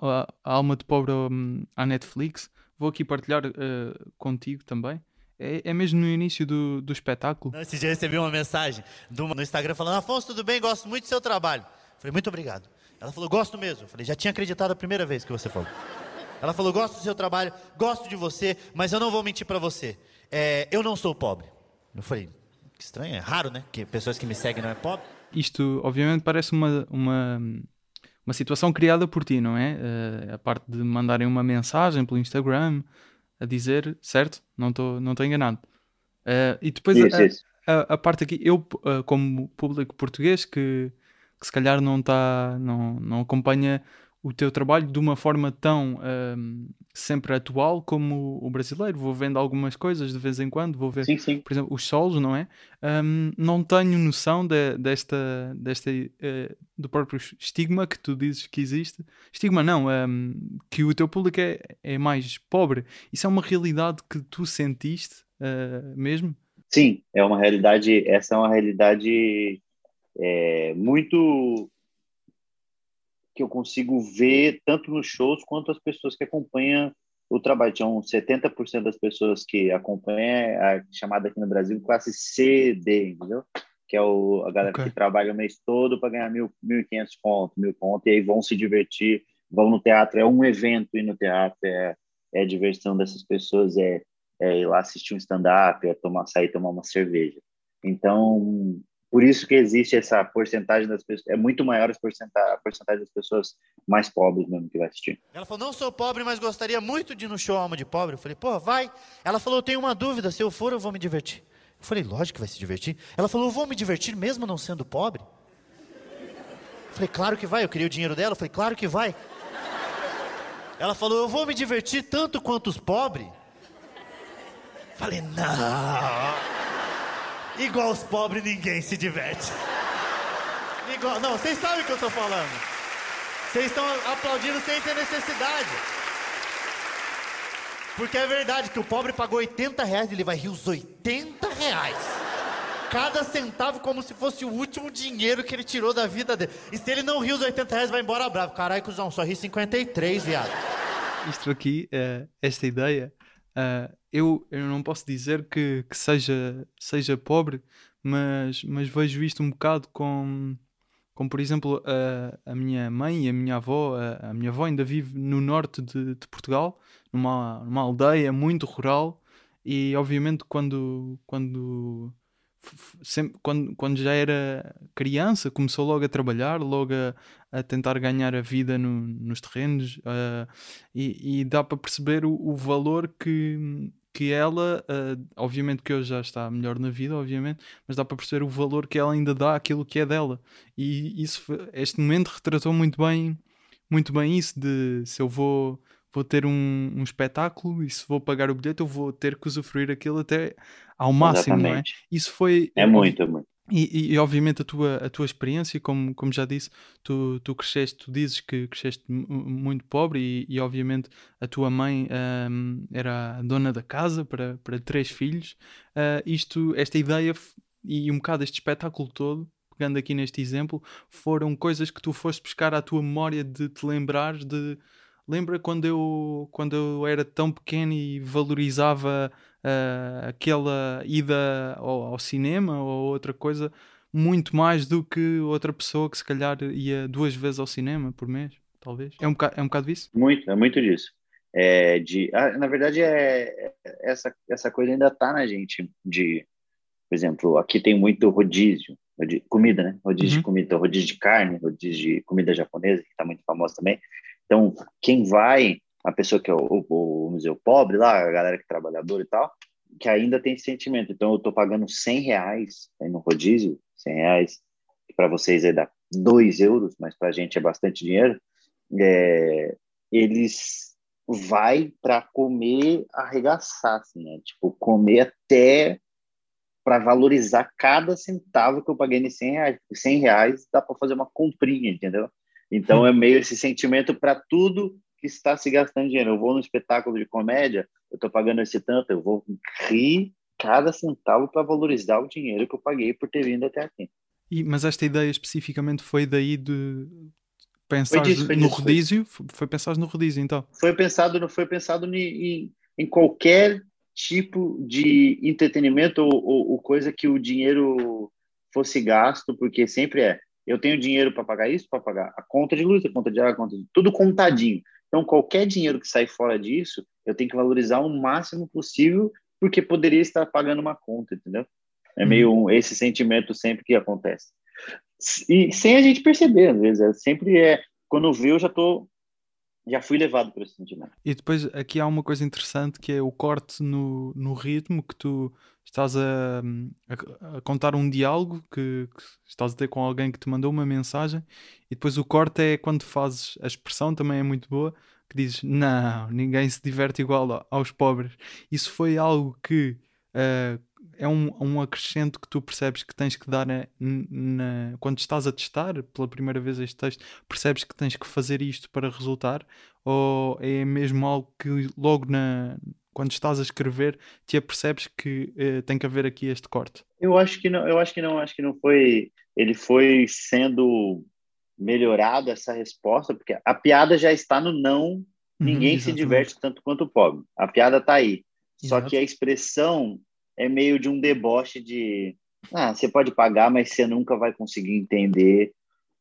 a, a, Alma de Pobre um, à Netflix. Vou aqui partilhar uh, contigo também. É, é, mesmo no início do, do espetáculo. Esse dia eu recebi uma mensagem uma, no Instagram falando: Afonso, tudo bem? Gosto muito do seu trabalho. falei, muito obrigado. Ela falou, gosto mesmo. falei, já tinha acreditado a primeira vez que você falou. Ela falou, gosto do seu trabalho, gosto de você, mas eu não vou mentir para você. É, eu não sou pobre. Eu falei, que estranho, é raro, né? Que pessoas que me seguem não é pobre. Isto, obviamente, parece uma, uma, uma situação criada por ti, não é? Uh, a parte de mandarem uma mensagem pelo Instagram a dizer, certo? Não estou não enganado. Uh, e depois isso, a, isso. a, a parte aqui, eu, uh, como público português, que, que se calhar não, tá, não, não acompanha o teu trabalho de uma forma tão um, sempre atual como o brasileiro. Vou vendo algumas coisas de vez em quando, vou ver, sim, sim. por exemplo, os solos, não é? Um, não tenho noção de, desta, desta uh, do próprio estigma que tu dizes que existe. Estigma não, um, que o teu público é, é mais pobre. Isso é uma realidade que tu sentiste uh, mesmo? Sim, é uma realidade, essa é uma realidade é, muito que eu consigo ver tanto nos shows quanto as pessoas que acompanham o trabalho. Tinham 70% das pessoas que acompanham a chamada aqui no Brasil classe CD, entendeu? Que é o, a galera okay. que trabalha o mês todo para ganhar mil, 1.500 pontos, mil pontos, e aí vão se divertir, vão no teatro. É um evento ir no teatro, é, é a diversão dessas pessoas, é, é ir lá assistir um stand-up, é tomar, sair tomar uma cerveja. Então, por isso que existe essa porcentagem das pessoas, é muito maior a porcentagem, das pessoas mais pobres mesmo que vai assistir. Ela falou, não sou pobre, mas gostaria muito de ir no show Alma de Pobre. Eu falei, pô, vai. Ela falou, eu tenho uma dúvida, se eu for eu vou me divertir. Eu falei, lógico que vai se divertir. Ela falou, eu vou me divertir mesmo não sendo pobre? Eu falei, claro que vai, eu queria o dinheiro dela. Eu falei, claro que vai. Ela falou, eu vou me divertir tanto quanto os pobres. Falei, não. Igual os pobres, ninguém se diverte. Igual, não, vocês sabem o que eu estou falando. Vocês estão aplaudindo sem ter necessidade. Porque é verdade que o pobre pagou 80 reais ele vai rir os 80 reais. Cada centavo como se fosse o último dinheiro que ele tirou da vida dele. E se ele não riu os 80 reais, vai embora bravo. Caralho, cuzão, só ri 53, viado. Isto aqui, uh, esta ideia, uh, eu, eu não posso dizer que, que seja, seja pobre, mas, mas vejo isto um bocado com, com por exemplo, a, a minha mãe e a minha avó. A, a minha avó ainda vive no norte de, de Portugal, numa, numa aldeia muito rural, e obviamente quando, quando sempre, quando, quando já era criança, começou logo a trabalhar, logo a, a tentar ganhar a vida no, nos terrenos, uh, e, e, dá para perceber o, o, valor que, que ela, uh, obviamente que hoje já está melhor na vida, obviamente, mas dá para perceber o valor que ela ainda dá àquilo que é dela. E isso, este momento retratou muito bem, muito bem isso de se eu vou vou ter um, um espetáculo e se vou pagar o bilhete eu vou ter que usufruir aquilo até ao máximo, Exatamente. não é? Isso foi... É muito, é muito. E, e, obviamente a tua, a tua experiência, como, como já disse, tu, tu cresceste, tu dizes que cresceste muito pobre e, e obviamente a tua mãe um, era a dona da casa para, para três filhos. Uh, isto, esta ideia e um bocado este espetáculo todo, pegando aqui neste exemplo, foram coisas que tu foste buscar à tua memória de te lembrares de lembra quando eu, quando eu era tão pequeno e valorizava uh, aquela ida ao, ao, cinema ou outra coisa muito mais do que outra pessoa que se calhar ia duas vezes ao cinema por mês, talvez. É um bocado, é um bocado disso? Muito, é muito disso. É de, ah, na verdade, é, é, essa, essa coisa ainda está na gente. De, por exemplo, aqui tem muito rodízio, rodízio comida, né? Rodízio uhum. de comida, rodízio de carne, rodízio de comida japonesa, que está muito famosa também. Então, quem vai, a pessoa que é o, o, museu pobre lá, a galera que é trabalhadora e tal, que ainda tem esse sentimento. Então, eu estou pagando 100 reais aí no rodízio, 100 reais, que para vocês aí dá 2 euros, mas para a gente é bastante dinheiro. É, eles vai para comer arregaçar, assim, né? Tipo, comer até para valorizar cada centavo que eu paguei nesses 100 reais. 100 reais dá para fazer uma comprinha, entendeu? Então é meio esse sentimento para tudo está se gastando dinheiro. Eu vou no espetáculo de comédia, eu estou pagando esse tanto, eu vou rir cada centavo para valorizar o dinheiro que eu paguei por ter vindo até aqui. E, mas esta ideia especificamente foi daí de pensar no rodízio? Foi, foi pensado no rodízio, então? Foi pensado, no, foi pensado em, em qualquer tipo de entretenimento ou, ou, ou coisa que o dinheiro fosse gasto, porque sempre é eu tenho dinheiro para pagar isso, para pagar a conta de luz, a conta de água, a conta de tudo contadinho. Então, qualquer dinheiro que sai fora disso, eu tenho que valorizar o máximo possível, porque poderia estar pagando uma conta, entendeu? É meio uhum. um, esse sentimento sempre que acontece. E sem a gente perceber, às vezes, é, sempre é, quando vê, eu já tô já fui levado por esse sentimento. E depois aqui há uma coisa interessante que é o corte no, no ritmo que tu estás a, a, a contar um diálogo que, que, estás a ter com alguém que te mandou uma mensagem e depois o corte é quando fazes a expressão, também é muito boa, que dizes não, ninguém se diverte igual aos pobres. Isso foi algo que uh, é um, um acrescento que tu percebes que tens que dar na, na, quando estás a testar pela primeira vez este texto, percebes que tens que fazer isto para resultar? Ou é mesmo algo que logo na, quando estás a escrever te apercebes que uh, tem que haver aqui este corte? Eu acho que não, eu acho que não, acho que não foi. Ele foi sendo melhorado essa resposta, porque a piada já está no não, uhum, ninguém se diverte tanto quanto o pobre. A piada está aí. Exato. Só que a expressão é meio de um deboche de ah, você pode pagar, mas você nunca vai conseguir entender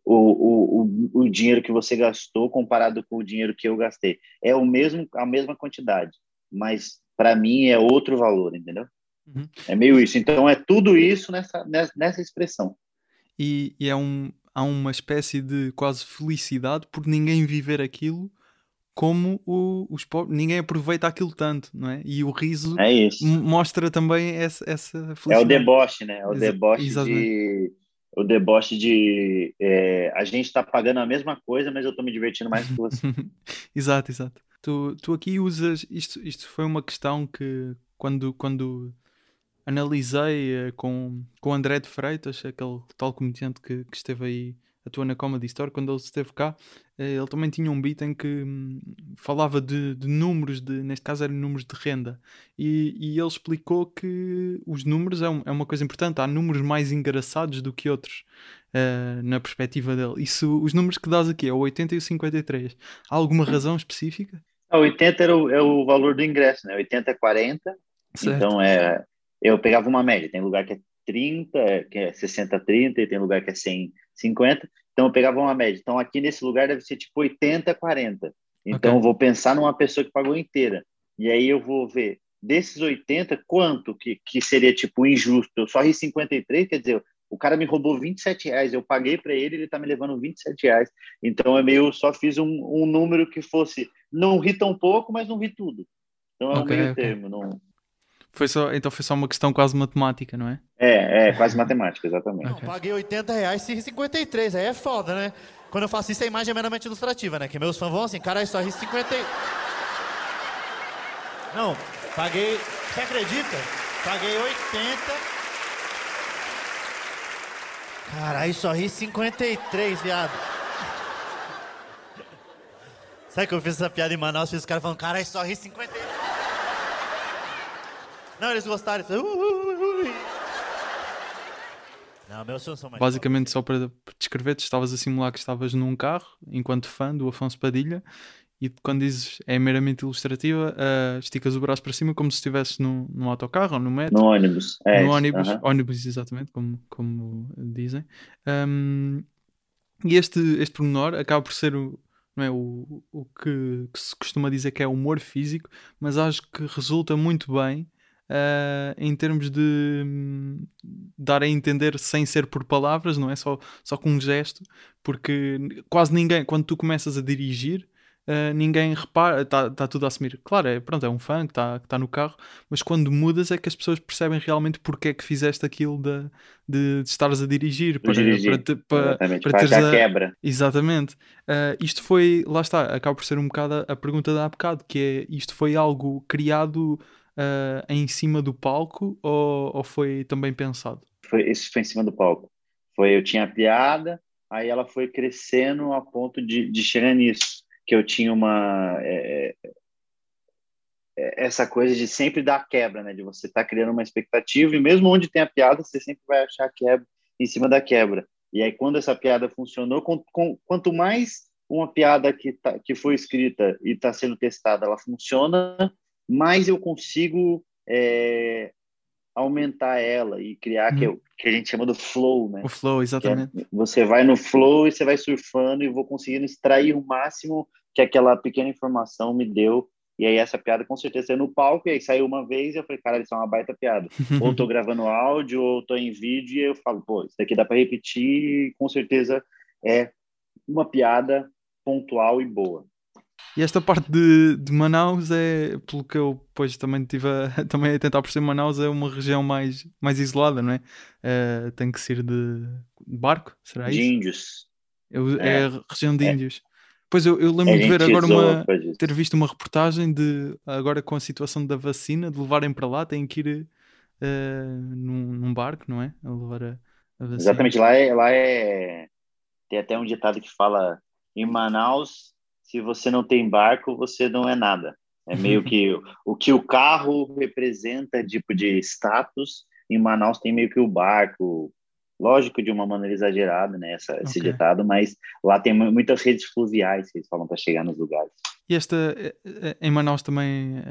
o, o, o, o dinheiro que você gastou comparado com o dinheiro que eu gastei. É o mesmo, a mesma quantidade, mas para mim é outro valor, entendeu? Uhum. É meio isso. Então é tudo isso nessa, nessa expressão. E, e é um, há uma espécie de quase felicidade por ninguém viver aquilo como o, os pobres, ninguém aproveita aquilo tanto, não é? E o riso é mostra também essa, essa felicidade. É o deboche, né? É o Exa deboche exatamente. de o deboche de é, a gente está pagando a mesma coisa, mas eu estou me divertindo mais que você. exato, exato. Tu, tu aqui usas isto, isto foi uma questão que quando, quando analisei uh, com, com André de Freitas, aquele tal comediante que, que esteve aí atua na Comedy Store, quando ele esteve cá, uh, ele também tinha um beat em que um, falava de, de, números, de, neste caso eram números de renda, e, e ele explicou que os números é, um, é, uma coisa importante, há números mais engraçados do que outros. Uh, na perspectiva dele. Isso, os números que dás aqui é o 80 e o 53. Há alguma razão específica? A 80 era o, é o valor do ingresso, né? 80 é 40. Certo. Então é eu pegava uma média, tem lugar que é 30, que é 60, 30, e tem lugar que é 100, 50. Então eu pegava uma média. Então aqui nesse lugar deve ser tipo 80, 40. Então okay. eu vou pensar numa pessoa que pagou inteira. E aí eu vou ver desses 80, quanto que, que seria tipo injusto? Eu só ri 53, quer dizer, o cara me roubou 27 reais, eu paguei para ele, ele tá me levando 27 reais. Então é meio, só fiz um, um número que fosse, não ri tão pouco, mas não ri tudo. Então é okay, um meio okay. termo, não, foi só, então foi só uma questão quase matemática, não é? É, é quase matemática, exatamente. Não, paguei 80 reais e 53, aí é foda, né? Quando eu faço isso, a imagem é meramente ilustrativa, né? Que meus fãs vão assim, caralho, só ri 50. Não, paguei. Você acredita? Paguei 80. Caralho, só ri 53, viado. Sabe que eu fiz essa piada em Manaus? Fiz os caras falando, caralho, só ri 53. Não, eles gostaram. Uh, uh, uh, não, meus sons são mais Basicamente, só para descrever, tu estavas a simular que estavas num carro, enquanto fã do Afonso Padilha, e quando dizes é meramente ilustrativa, uh, esticas o braço para cima como se estivesse num, num autocarro ou no metro. No ônibus. É no ônibus, ônibus, exatamente, como, como dizem. Um, e este, este pormenor acaba por ser o, não é, o, o que, que, se costuma dizer que é humor físico, mas acho que resulta muito bem uh, em termos de um, dar a entender sem ser por palavras, não é só, só com um gesto, porque quase ninguém, quando tu começas a dirigir, Uh, ninguém repara, está tá tudo a assumir. Claro, é, pronto, é um fã que está tá no carro, mas quando mudas é que as pessoas percebem realmente porque é que fizeste aquilo de, de, de estares a dirigir. Para, dirigir. para, para, para, para teres a quebra. Exatamente. Uh, isto foi, lá está, acaba por ser um bocado a, pergunta de há bocado, que é isto foi algo criado uh, em cima do palco ou, ou, foi também pensado? Foi, isso foi em cima do palco. Foi, eu tinha a piada, aí ela foi crescendo a ponto de, de chegar nisso, que eu tinha uma... É, é, essa coisa de sempre dar quebra, né? De você estar tá criando uma expectativa e mesmo onde tem a piada, você sempre vai achar quebra em cima da quebra. E aí, quando essa piada funcionou, com, com, quanto mais uma piada que, tá, que foi escrita e está sendo testada, ela funciona, mais eu consigo é, aumentar ela e criar hum. que, que, a gente chama do flow, né? O flow, é exatamente. É, você vai no flow e você vai surfando e vou conseguindo extrair o máximo que aquela pequena informação me deu. E aí essa piada com certeza é no palco, e aí saiu uma vez e eu falei, cara, isso é uma baita piada. ou tô gravando áudio, ou tô em vídeo, e eu falo, pô, isso daqui dá para repetir, e com certeza é uma piada pontual e boa. E esta parte de, de Manaus é, pelo que eu depois também tive a, também a tentar perceber, Manaus é uma região mais, mais isolada, não é? Uh, tem que ser de, de barco, será De isso? índios. Eu- É. É, a região de É. índios. Pois eu, eu lembro de ver agora uma, ter visto uma reportagem de agora com a situação da vacina, de levarem para lá, têm que ir eh, num, num barco, não é? A levar a, a vacina. Exatamente, lá é, lá é. Tem até um ditado que fala: em Manaus, se você não tem barco, você não é nada. É meio que o que o carro representa, tipo de status, em Manaus tem meio que o barco. Lógico, de uma maneira exagerada, né? Essa, esse Ok. ditado, mas lá tem mu- muitas redes fluviais que eles falam para chegar nos lugares. E esta, eh, eh, em Manaus também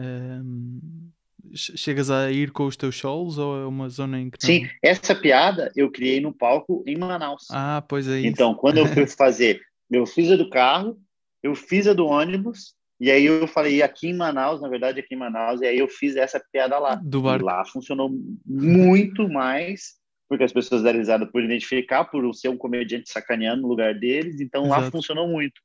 che- chegas a ir com os teus solos ou é uma zona em que não? Sim, essa piada eu criei no palco em Manaus. Ah, pois é isso. Então, quando eu fui fazer, eu fiz a do carro, eu fiz a do ônibus, e aí eu falei aqui em Manaus, na verdade aqui em Manaus, e aí eu fiz essa piada lá. Do E barco. lá funcionou muito mais, porque as pessoas deram risada por identificar, por ser um comediante sacaneando no lugar deles, então lá Exato. funcionou muito.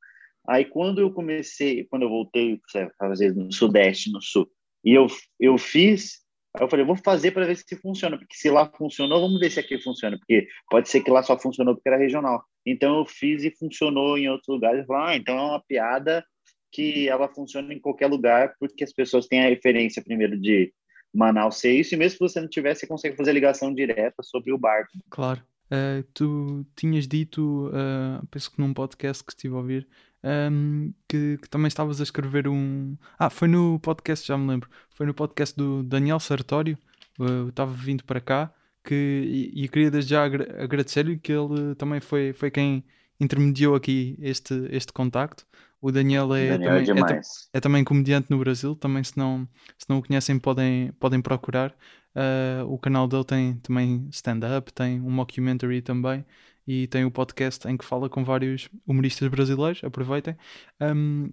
Aí quando eu comecei, quando eu voltei a fazer no Sudeste, no Sul, e eu, eu fiz, aí eu falei, vou fazer para ver se funciona, porque se lá funcionou, vamos ver se aqui funciona, porque pode ser que lá só funcionou porque era regional. Então eu fiz e funcionou em outros lugares. Eu ah, então é uma piada que ela funciona em qualquer lugar, porque as pessoas têm a referência primeiro de Manaus ser isso, e mesmo se você não tiver, você consegue fazer ligação direta sobre o barco. Claro. Eh, tu tinhas dito, eh, penso que num podcast que estive a ouvir, ehm, que, que também estavas a escrever um. Ah, foi no podcast, já me lembro. Foi no podcast do Daniel Sartório. eh, eu estava vindo para cá que, e, e queria desde já agra- agradecer-lhe que ele também foi, foi quem intermediou aqui este, este contacto. O Daniel é, Daniel é também, é demais. é também comediante no Brasil, também se não, se não o conhecem podem, podem procurar. Uh, o canal dele tem também stand-up, tem um mockumentary também e tem o podcast em que fala com vários humoristas brasileiros, aproveitem. Um,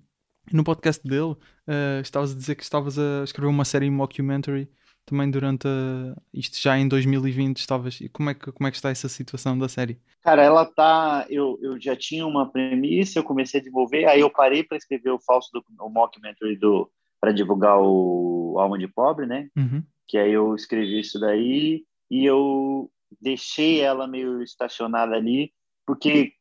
no podcast dele, uh, estavas a dizer que estavas a escrever uma série mockumentary também durante a- isto já em 2020 estavas. e Como é que, como é que está essa situação da série? Cara, ela tá. Eu, eu já tinha uma premissa, eu comecei a desenvolver, aí eu parei para escrever o falso do o mockumentary do para divulgar o Alma de Pobre, né? Uhum. que aí eu escrevi isso daí e eu deixei ela meio estacionada ali, porque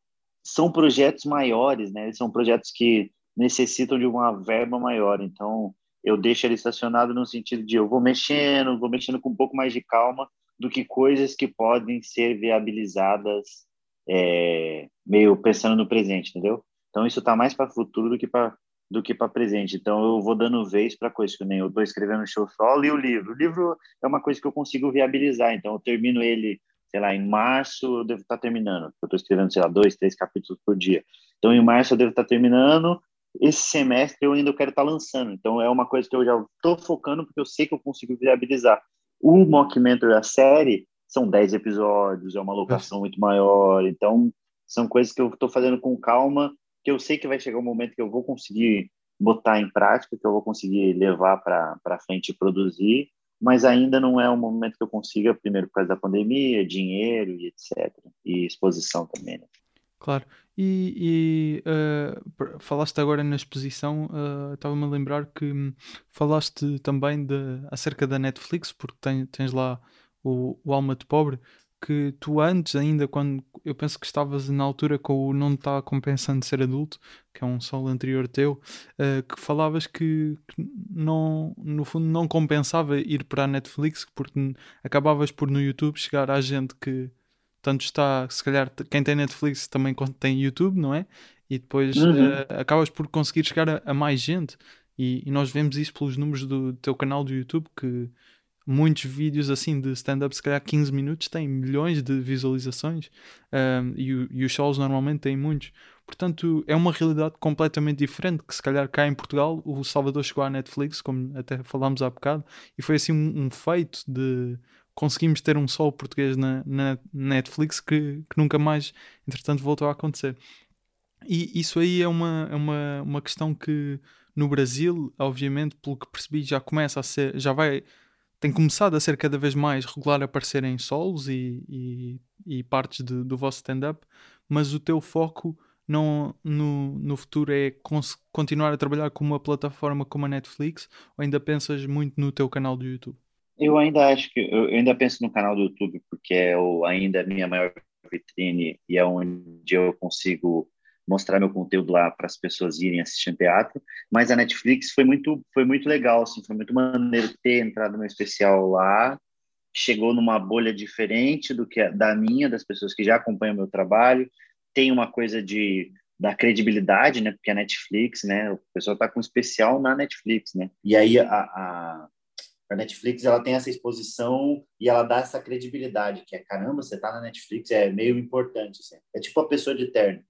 são projetos maiores, né? São projetos que necessitam de uma verba maior, então eu deixo ele estacionado no sentido de eu vou mexendo, vou mexendo com um pouco mais de calma do que coisas que podem ser viabilizadas é, meio pensando no presente, entendeu? Então isso tá mais para futuro do que para do que para presente. Então eu vou dando vez para coisas que nem eu estou escrevendo show solo e o livro. O livro é uma coisa que eu consigo viabilizar. Então eu termino ele, sei lá, em março eu devo estar terminando. Eu estou escrevendo, sei lá, dois, três capítulos por dia. Então em março eu devo estar terminando. Esse semestre eu ainda quero estar lançando. Então é uma coisa que eu já estou focando porque eu sei que eu consigo viabilizar. O mockumentary, a série, são 10 episódios, é uma locação muito maior. Então são coisas que eu estou fazendo com calma que eu sei que vai chegar um momento que eu vou conseguir botar em prática, que eu vou conseguir levar para frente e produzir, mas ainda não é um momento que eu consiga, primeiro por causa da pandemia, dinheiro e etc. E exposição também, né? Claro. E, e, per- falaste agora na exposição, eh, estava-me a lembrar que hum, falaste também de, acerca da Netflix, porque tens lá o, o Alma de Pobre, que tu antes ainda, quando eu penso que estavas na altura com o Não Está Compensando Ser Adulto, que é um solo anterior teu, eh, que falavas que, que não, no fundo não compensava ir para a Netflix, porque acabavas por no YouTube chegar à gente que tanto está, se calhar quem tem Netflix também tem YouTube, não é? E depois Uhum. eh, acabas por conseguir chegar a, a mais gente. E, e nós vemos isso pelos números do teu canal do YouTube, que muitos vídeos assim de stand-up, se calhar 15 minutos, têm milhões de visualizações um, e, o- e os shows normalmente têm muitos. Portanto, é uma realidade completamente diferente. Que se calhar cá em Portugal, o Salvador chegou à Netflix, como até falámos há bocado, e foi assim um, um feito de conseguimos ter um solo português na, na Netflix que, que nunca mais, entretanto, voltou a acontecer. E isso aí é uma, é uma, uma questão que no Brasil, obviamente, pelo que percebi, já começa a ser, já vai, tem começado a ser cada vez mais regular aparecer em solos e, e, e partes de- do vosso stand-up, mas o teu foco não, no, no futuro é continuar a trabalhar com uma plataforma como a Netflix ou ainda pensas muito no teu canal do YouTube? Eu ainda acho que eu ainda penso no canal do YouTube porque é o, ainda a minha maior vitrine e é onde eu consigo mostrar meu conteúdo lá para as pessoas irem assistir teatro. Mas a Netflix foi muito foi muito legal, assim, foi muito maneiro ter entrado no especial lá. Chegou numa bolha diferente do que a, da minha, das pessoas que já acompanham meu trabalho. Tem uma coisa de da credibilidade, né? Porque a Netflix, né? O pessoal tá com especial na Netflix, né? E aí a, a a Netflix ela tem essa exposição e ela dá essa credibilidade, que é caramba, você tá na Netflix, é meio importante. Assim. É tipo a pessoa de terno.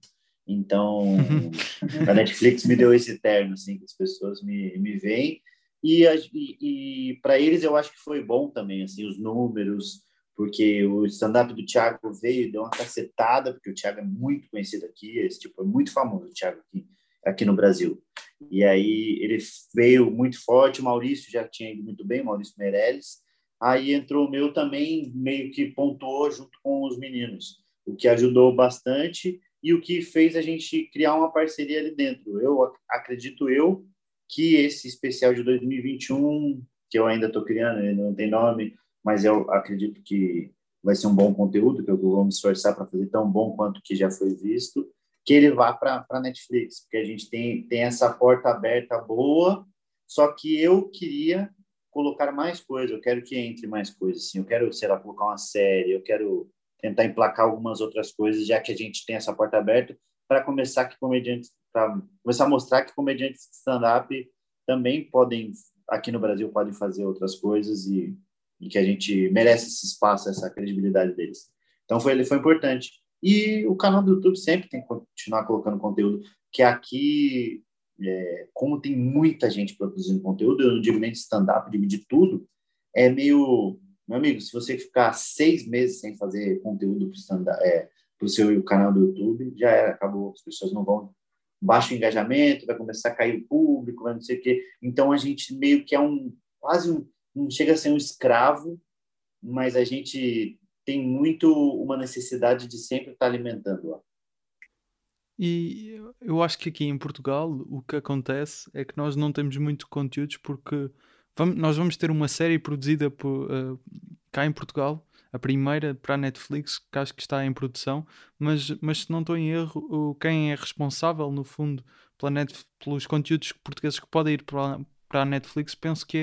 Então, a Netflix me deu esse terno, assim, que as pessoas me, me veem. E, e, e para eles eu acho que foi bom também, assim, os números, porque o stand-up do Thiago veio, deu uma cacetada, porque o Thiago é muito conhecido aqui, esse tipo, é muito famoso o Thiago aqui aqui no Brasil. E aí ele veio muito forte, o Maurício já tinha ido muito bem, Maurício Meirelles. Aí entrou o meu também, meio que pontuou junto com os meninos, o que ajudou bastante e o que fez a gente criar uma parceria ali dentro. Eu acredito eu que esse especial de 2021, que eu ainda estou criando, ele não tem nome, mas eu acredito que vai ser um bom conteúdo, que eu vou me esforçar para fazer tão bom quanto que já foi visto que ele vá para a Netflix, porque a gente tem, tem essa porta aberta boa, só que eu queria colocar mais coisas, eu quero que entre mais coisas, assim, eu quero, sei lá, colocar uma série, eu quero tentar emplacar algumas outras coisas, já que a gente tem essa porta aberta, para começar que comediantes, para começar a mostrar que comediantes de stand-up também podem, aqui no Brasil, podem fazer outras coisas e, e que a gente merece esse espaço, essa credibilidade deles. Então foi, foi importante. E o canal do YouTube sempre tem que continuar colocando conteúdo, que aqui, é, como tem muita gente produzindo conteúdo, eu não digo nem de stand-up, digo de tudo, é meio... Meu amigo, se você ficar seis meses sem fazer conteúdo para é, o seu canal do YouTube, já era, acabou, as pessoas não vão baixo engajamento, vai começar a cair o público, vai não sei o quê. Então a gente meio que é um quase um não chega a ser um escravo, mas a gente tem muito uma necessidade de sempre estar alimentando lá. E eu acho que aqui em Portugal o que acontece é que nós não temos muito conteúdos porque vamos, nós vamos ter uma série produzida por, uh, cá em Portugal, a primeira para a Netflix, que acho que está em produção, mas, mas se não estou em erro, quem é responsável no fundo pela net, pelos conteúdos portugueses que podem ir para, para a Netflix, penso que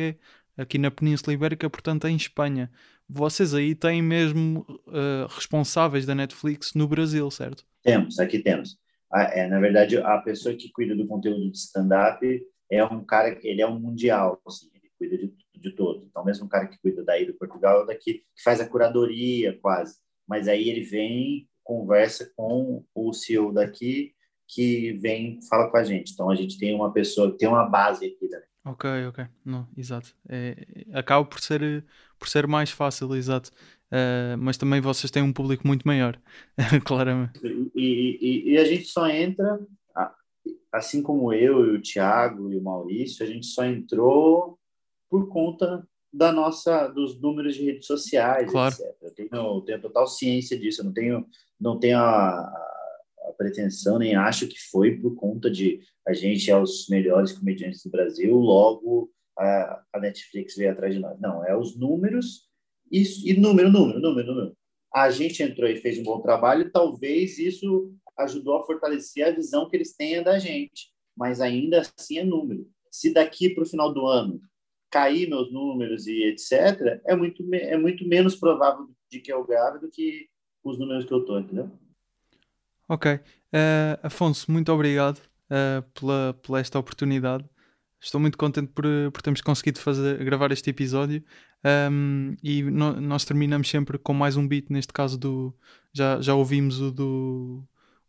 é aqui na Península Ibérica, portanto em Espanha vocês aí têm mesmo uh, responsáveis da Netflix no Brasil, certo? Temos, aqui temos. É, na verdade, a pessoa que cuida do conteúdo de stand-up é um cara, ele é um mundial, assim, ele cuida de, de todo. Então, mesmo o cara que cuida daí do Portugal é daqui, que faz a curadoria quase. Mas aí ele vem, conversa com o CEO daqui, que vem, fala com a gente. Então, a gente tem uma pessoa, tem uma base aqui da Ok, ok. Não, exato. É, acaba por ser, por ser mais fácil, exato. Uh, mas também vocês têm um público muito maior, claramente. E, e, e, a gente só entra, assim como eu e o Thiago e o Maurício, a gente só entrou por conta da nossa dos números de redes sociais, claro. etc. Eu tenho, eu tenho total ciência disso, eu não tenho, não tenho a, a pretensão, nem acho que foi por conta de a gente é os melhores comediantes do Brasil, logo a, a Netflix veio atrás de nós. Não, é os números e, e número, número, número, número. A gente entrou e fez um bom trabalho, talvez isso ajudou a fortalecer a visão que eles tenham da gente, mas ainda assim é número. Se daqui para o final do ano cair meus números e etc., é muito, é muito menos provável de que eu grave do que os números que eu estou, entendeu? Ok. Uh, Afonso, muito obrigado uh, pela, pela esta oportunidade. Estou muito contente por, por termos conseguido fazer, gravar este episódio um, e no, nós terminamos sempre com mais um beat, neste caso do. Já, já ouvimos o do.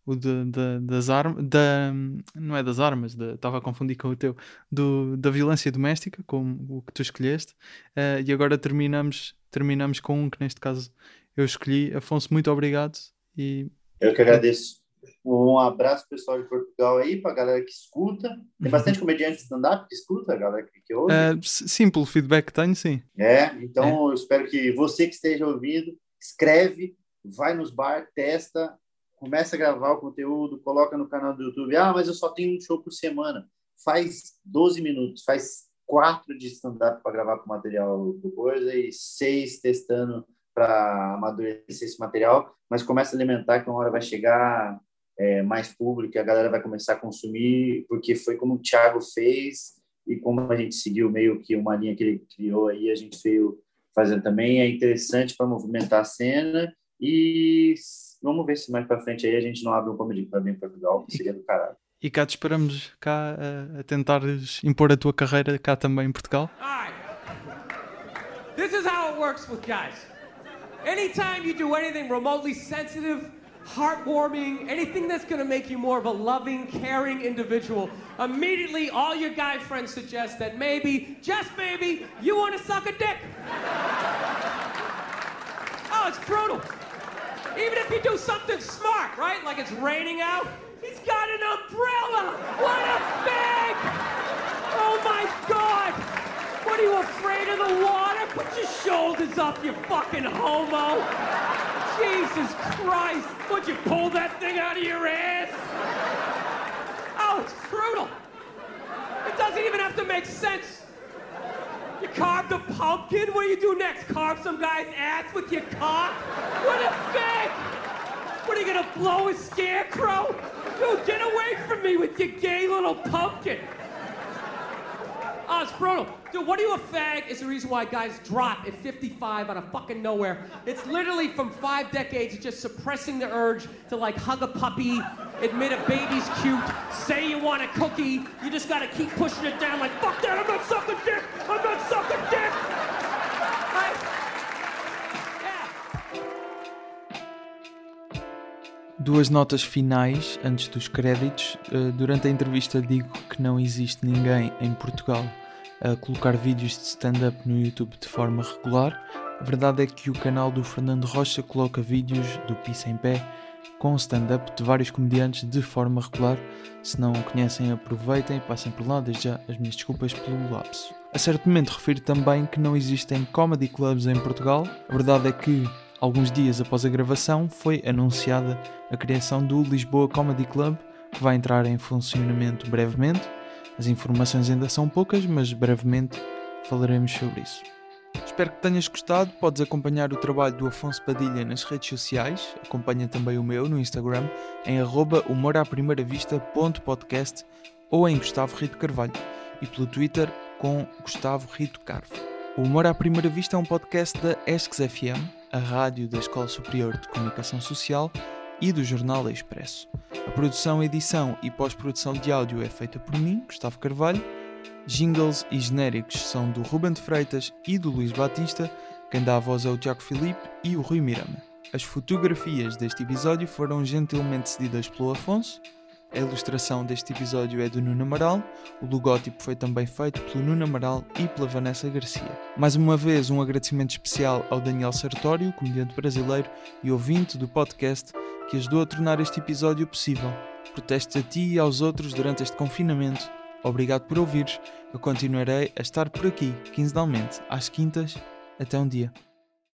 O de, de, das armas, da, não é das armas, estava a confundir com o teu, do, da violência doméstica, com o que tu escolheste, uh, e agora terminamos, terminamos com um que neste caso eu escolhi. Afonso, muito obrigado e eu que agradeço. Um abraço pessoal de Portugal aí, para a galera que escuta. Tem uhum. bastante comediante stand-up que escuta, a galera que, que ouve. Uh, sim, pelo feedback que tenho, sim. É, então é. eu espero que você que esteja ouvindo, escreve, vai nos bar, testa, começa a gravar o conteúdo, coloca no canal do YouTube. Ah, mas eu só tenho um show por semana. Faz 12 minutos, faz quatro de stand-up para gravar com material do coisa e seis testando para amadurecer esse material, mas começa a alimentar que uma hora vai chegar é, mais público, a galera vai começar a consumir, porque foi como o Thiago fez e como a gente seguiu meio que uma linha que ele criou aí, a gente veio fazendo também. É interessante para movimentar a cena e vamos ver se mais para frente aí a gente não abre um comedy club em Portugal, que seria do caralho. E cá te esperamos cá a, a tentares impor a tua carreira cá também em Portugal. Alright. This is how it works with guys. Anytime you do anything remotely sensitive, heartwarming, anything that's gonna make you more of a loving, caring individual, immediately all your guy friends suggest that maybe, just maybe, you wanna suck a dick. oh, it's brutal. Even if you do something smart, right? Like it's raining out, he's got an umbrella! What a fag! Oh my god! What are you afraid of the water? Put your shoulders up, you fucking homo! Jesus Christ! Would you pull that thing out of your ass? Oh, it's brutal. It doesn't even have to make sense. You carved a pumpkin? What do you do next? Carve some guy's ass with your cock? What a fag! What are you gonna blow a scarecrow? Dude, get away from me with your gay little pumpkin! Oh, it's brutal. Dude, what are you a fag is the reason why guys drop at 55 out of fucking nowhere. It's literally from five decades of just suppressing the urge to like hug a puppy, admit a baby's cute, say you want a cookie. You just gotta keep pushing it down like, fuck that, I'm not sucking dick! I'm not sucking dick! Yeah. Duas notas finais antes dos créditos. Uh, durante a entrevista digo que não existe ninguém em Portugal a colocar vídeos de stand-up no YouTube de forma regular. A verdade é que o canal do Fernando Rocha coloca vídeos do Pisa em Pé com stand-up de vários comediantes de forma regular. Se não o conhecem, aproveitem e passem por lá. Desde já as minhas desculpas pelo lapso. A certo momento refiro também que não existem comedy clubs em Portugal. A verdade é que, alguns dias após a gravação, foi anunciada a criação do Lisboa Comedy Club, que vai entrar em funcionamento brevemente. As informações ainda são poucas, mas brevemente falaremos sobre isso. Espero que tenhas gostado. Podes acompanhar o trabalho do Afonso Padilha nas redes sociais. Acompanha também o meu no Instagram em humoraprimeiravista.podcast ou em Gustavo Rito Carvalho e pelo Twitter com Gustavo Rito Carvo. O Humor à Primeira Vista é um podcast da ESCS FM, a rádio da Escola Superior de Comunicação Social e do Jornal Expresso. A produção, edição e pós-produção de áudio é feita por mim, Gustavo Carvalho. Jingles e genéricos são do Ruben de Freitas e do Luís Batista. Quem dá a voz é o Tiago Filipe e o Rui Mirama. As fotografias deste episódio foram gentilmente cedidas pelo Afonso. A ilustração deste episódio é do Nuno Amaral. O logótipo foi também feito pelo Nuno Amaral e pela Vanessa Garcia. Mais uma vez, um agradecimento especial ao Daniel Sartório, comediante brasileiro e ouvinte do podcast, que ajudou a tornar este episódio possível. Protesto a ti e aos outros durante este confinamento. Obrigado por ouvires. Eu continuarei a estar por aqui, quinzenalmente, às quintas. Até um dia.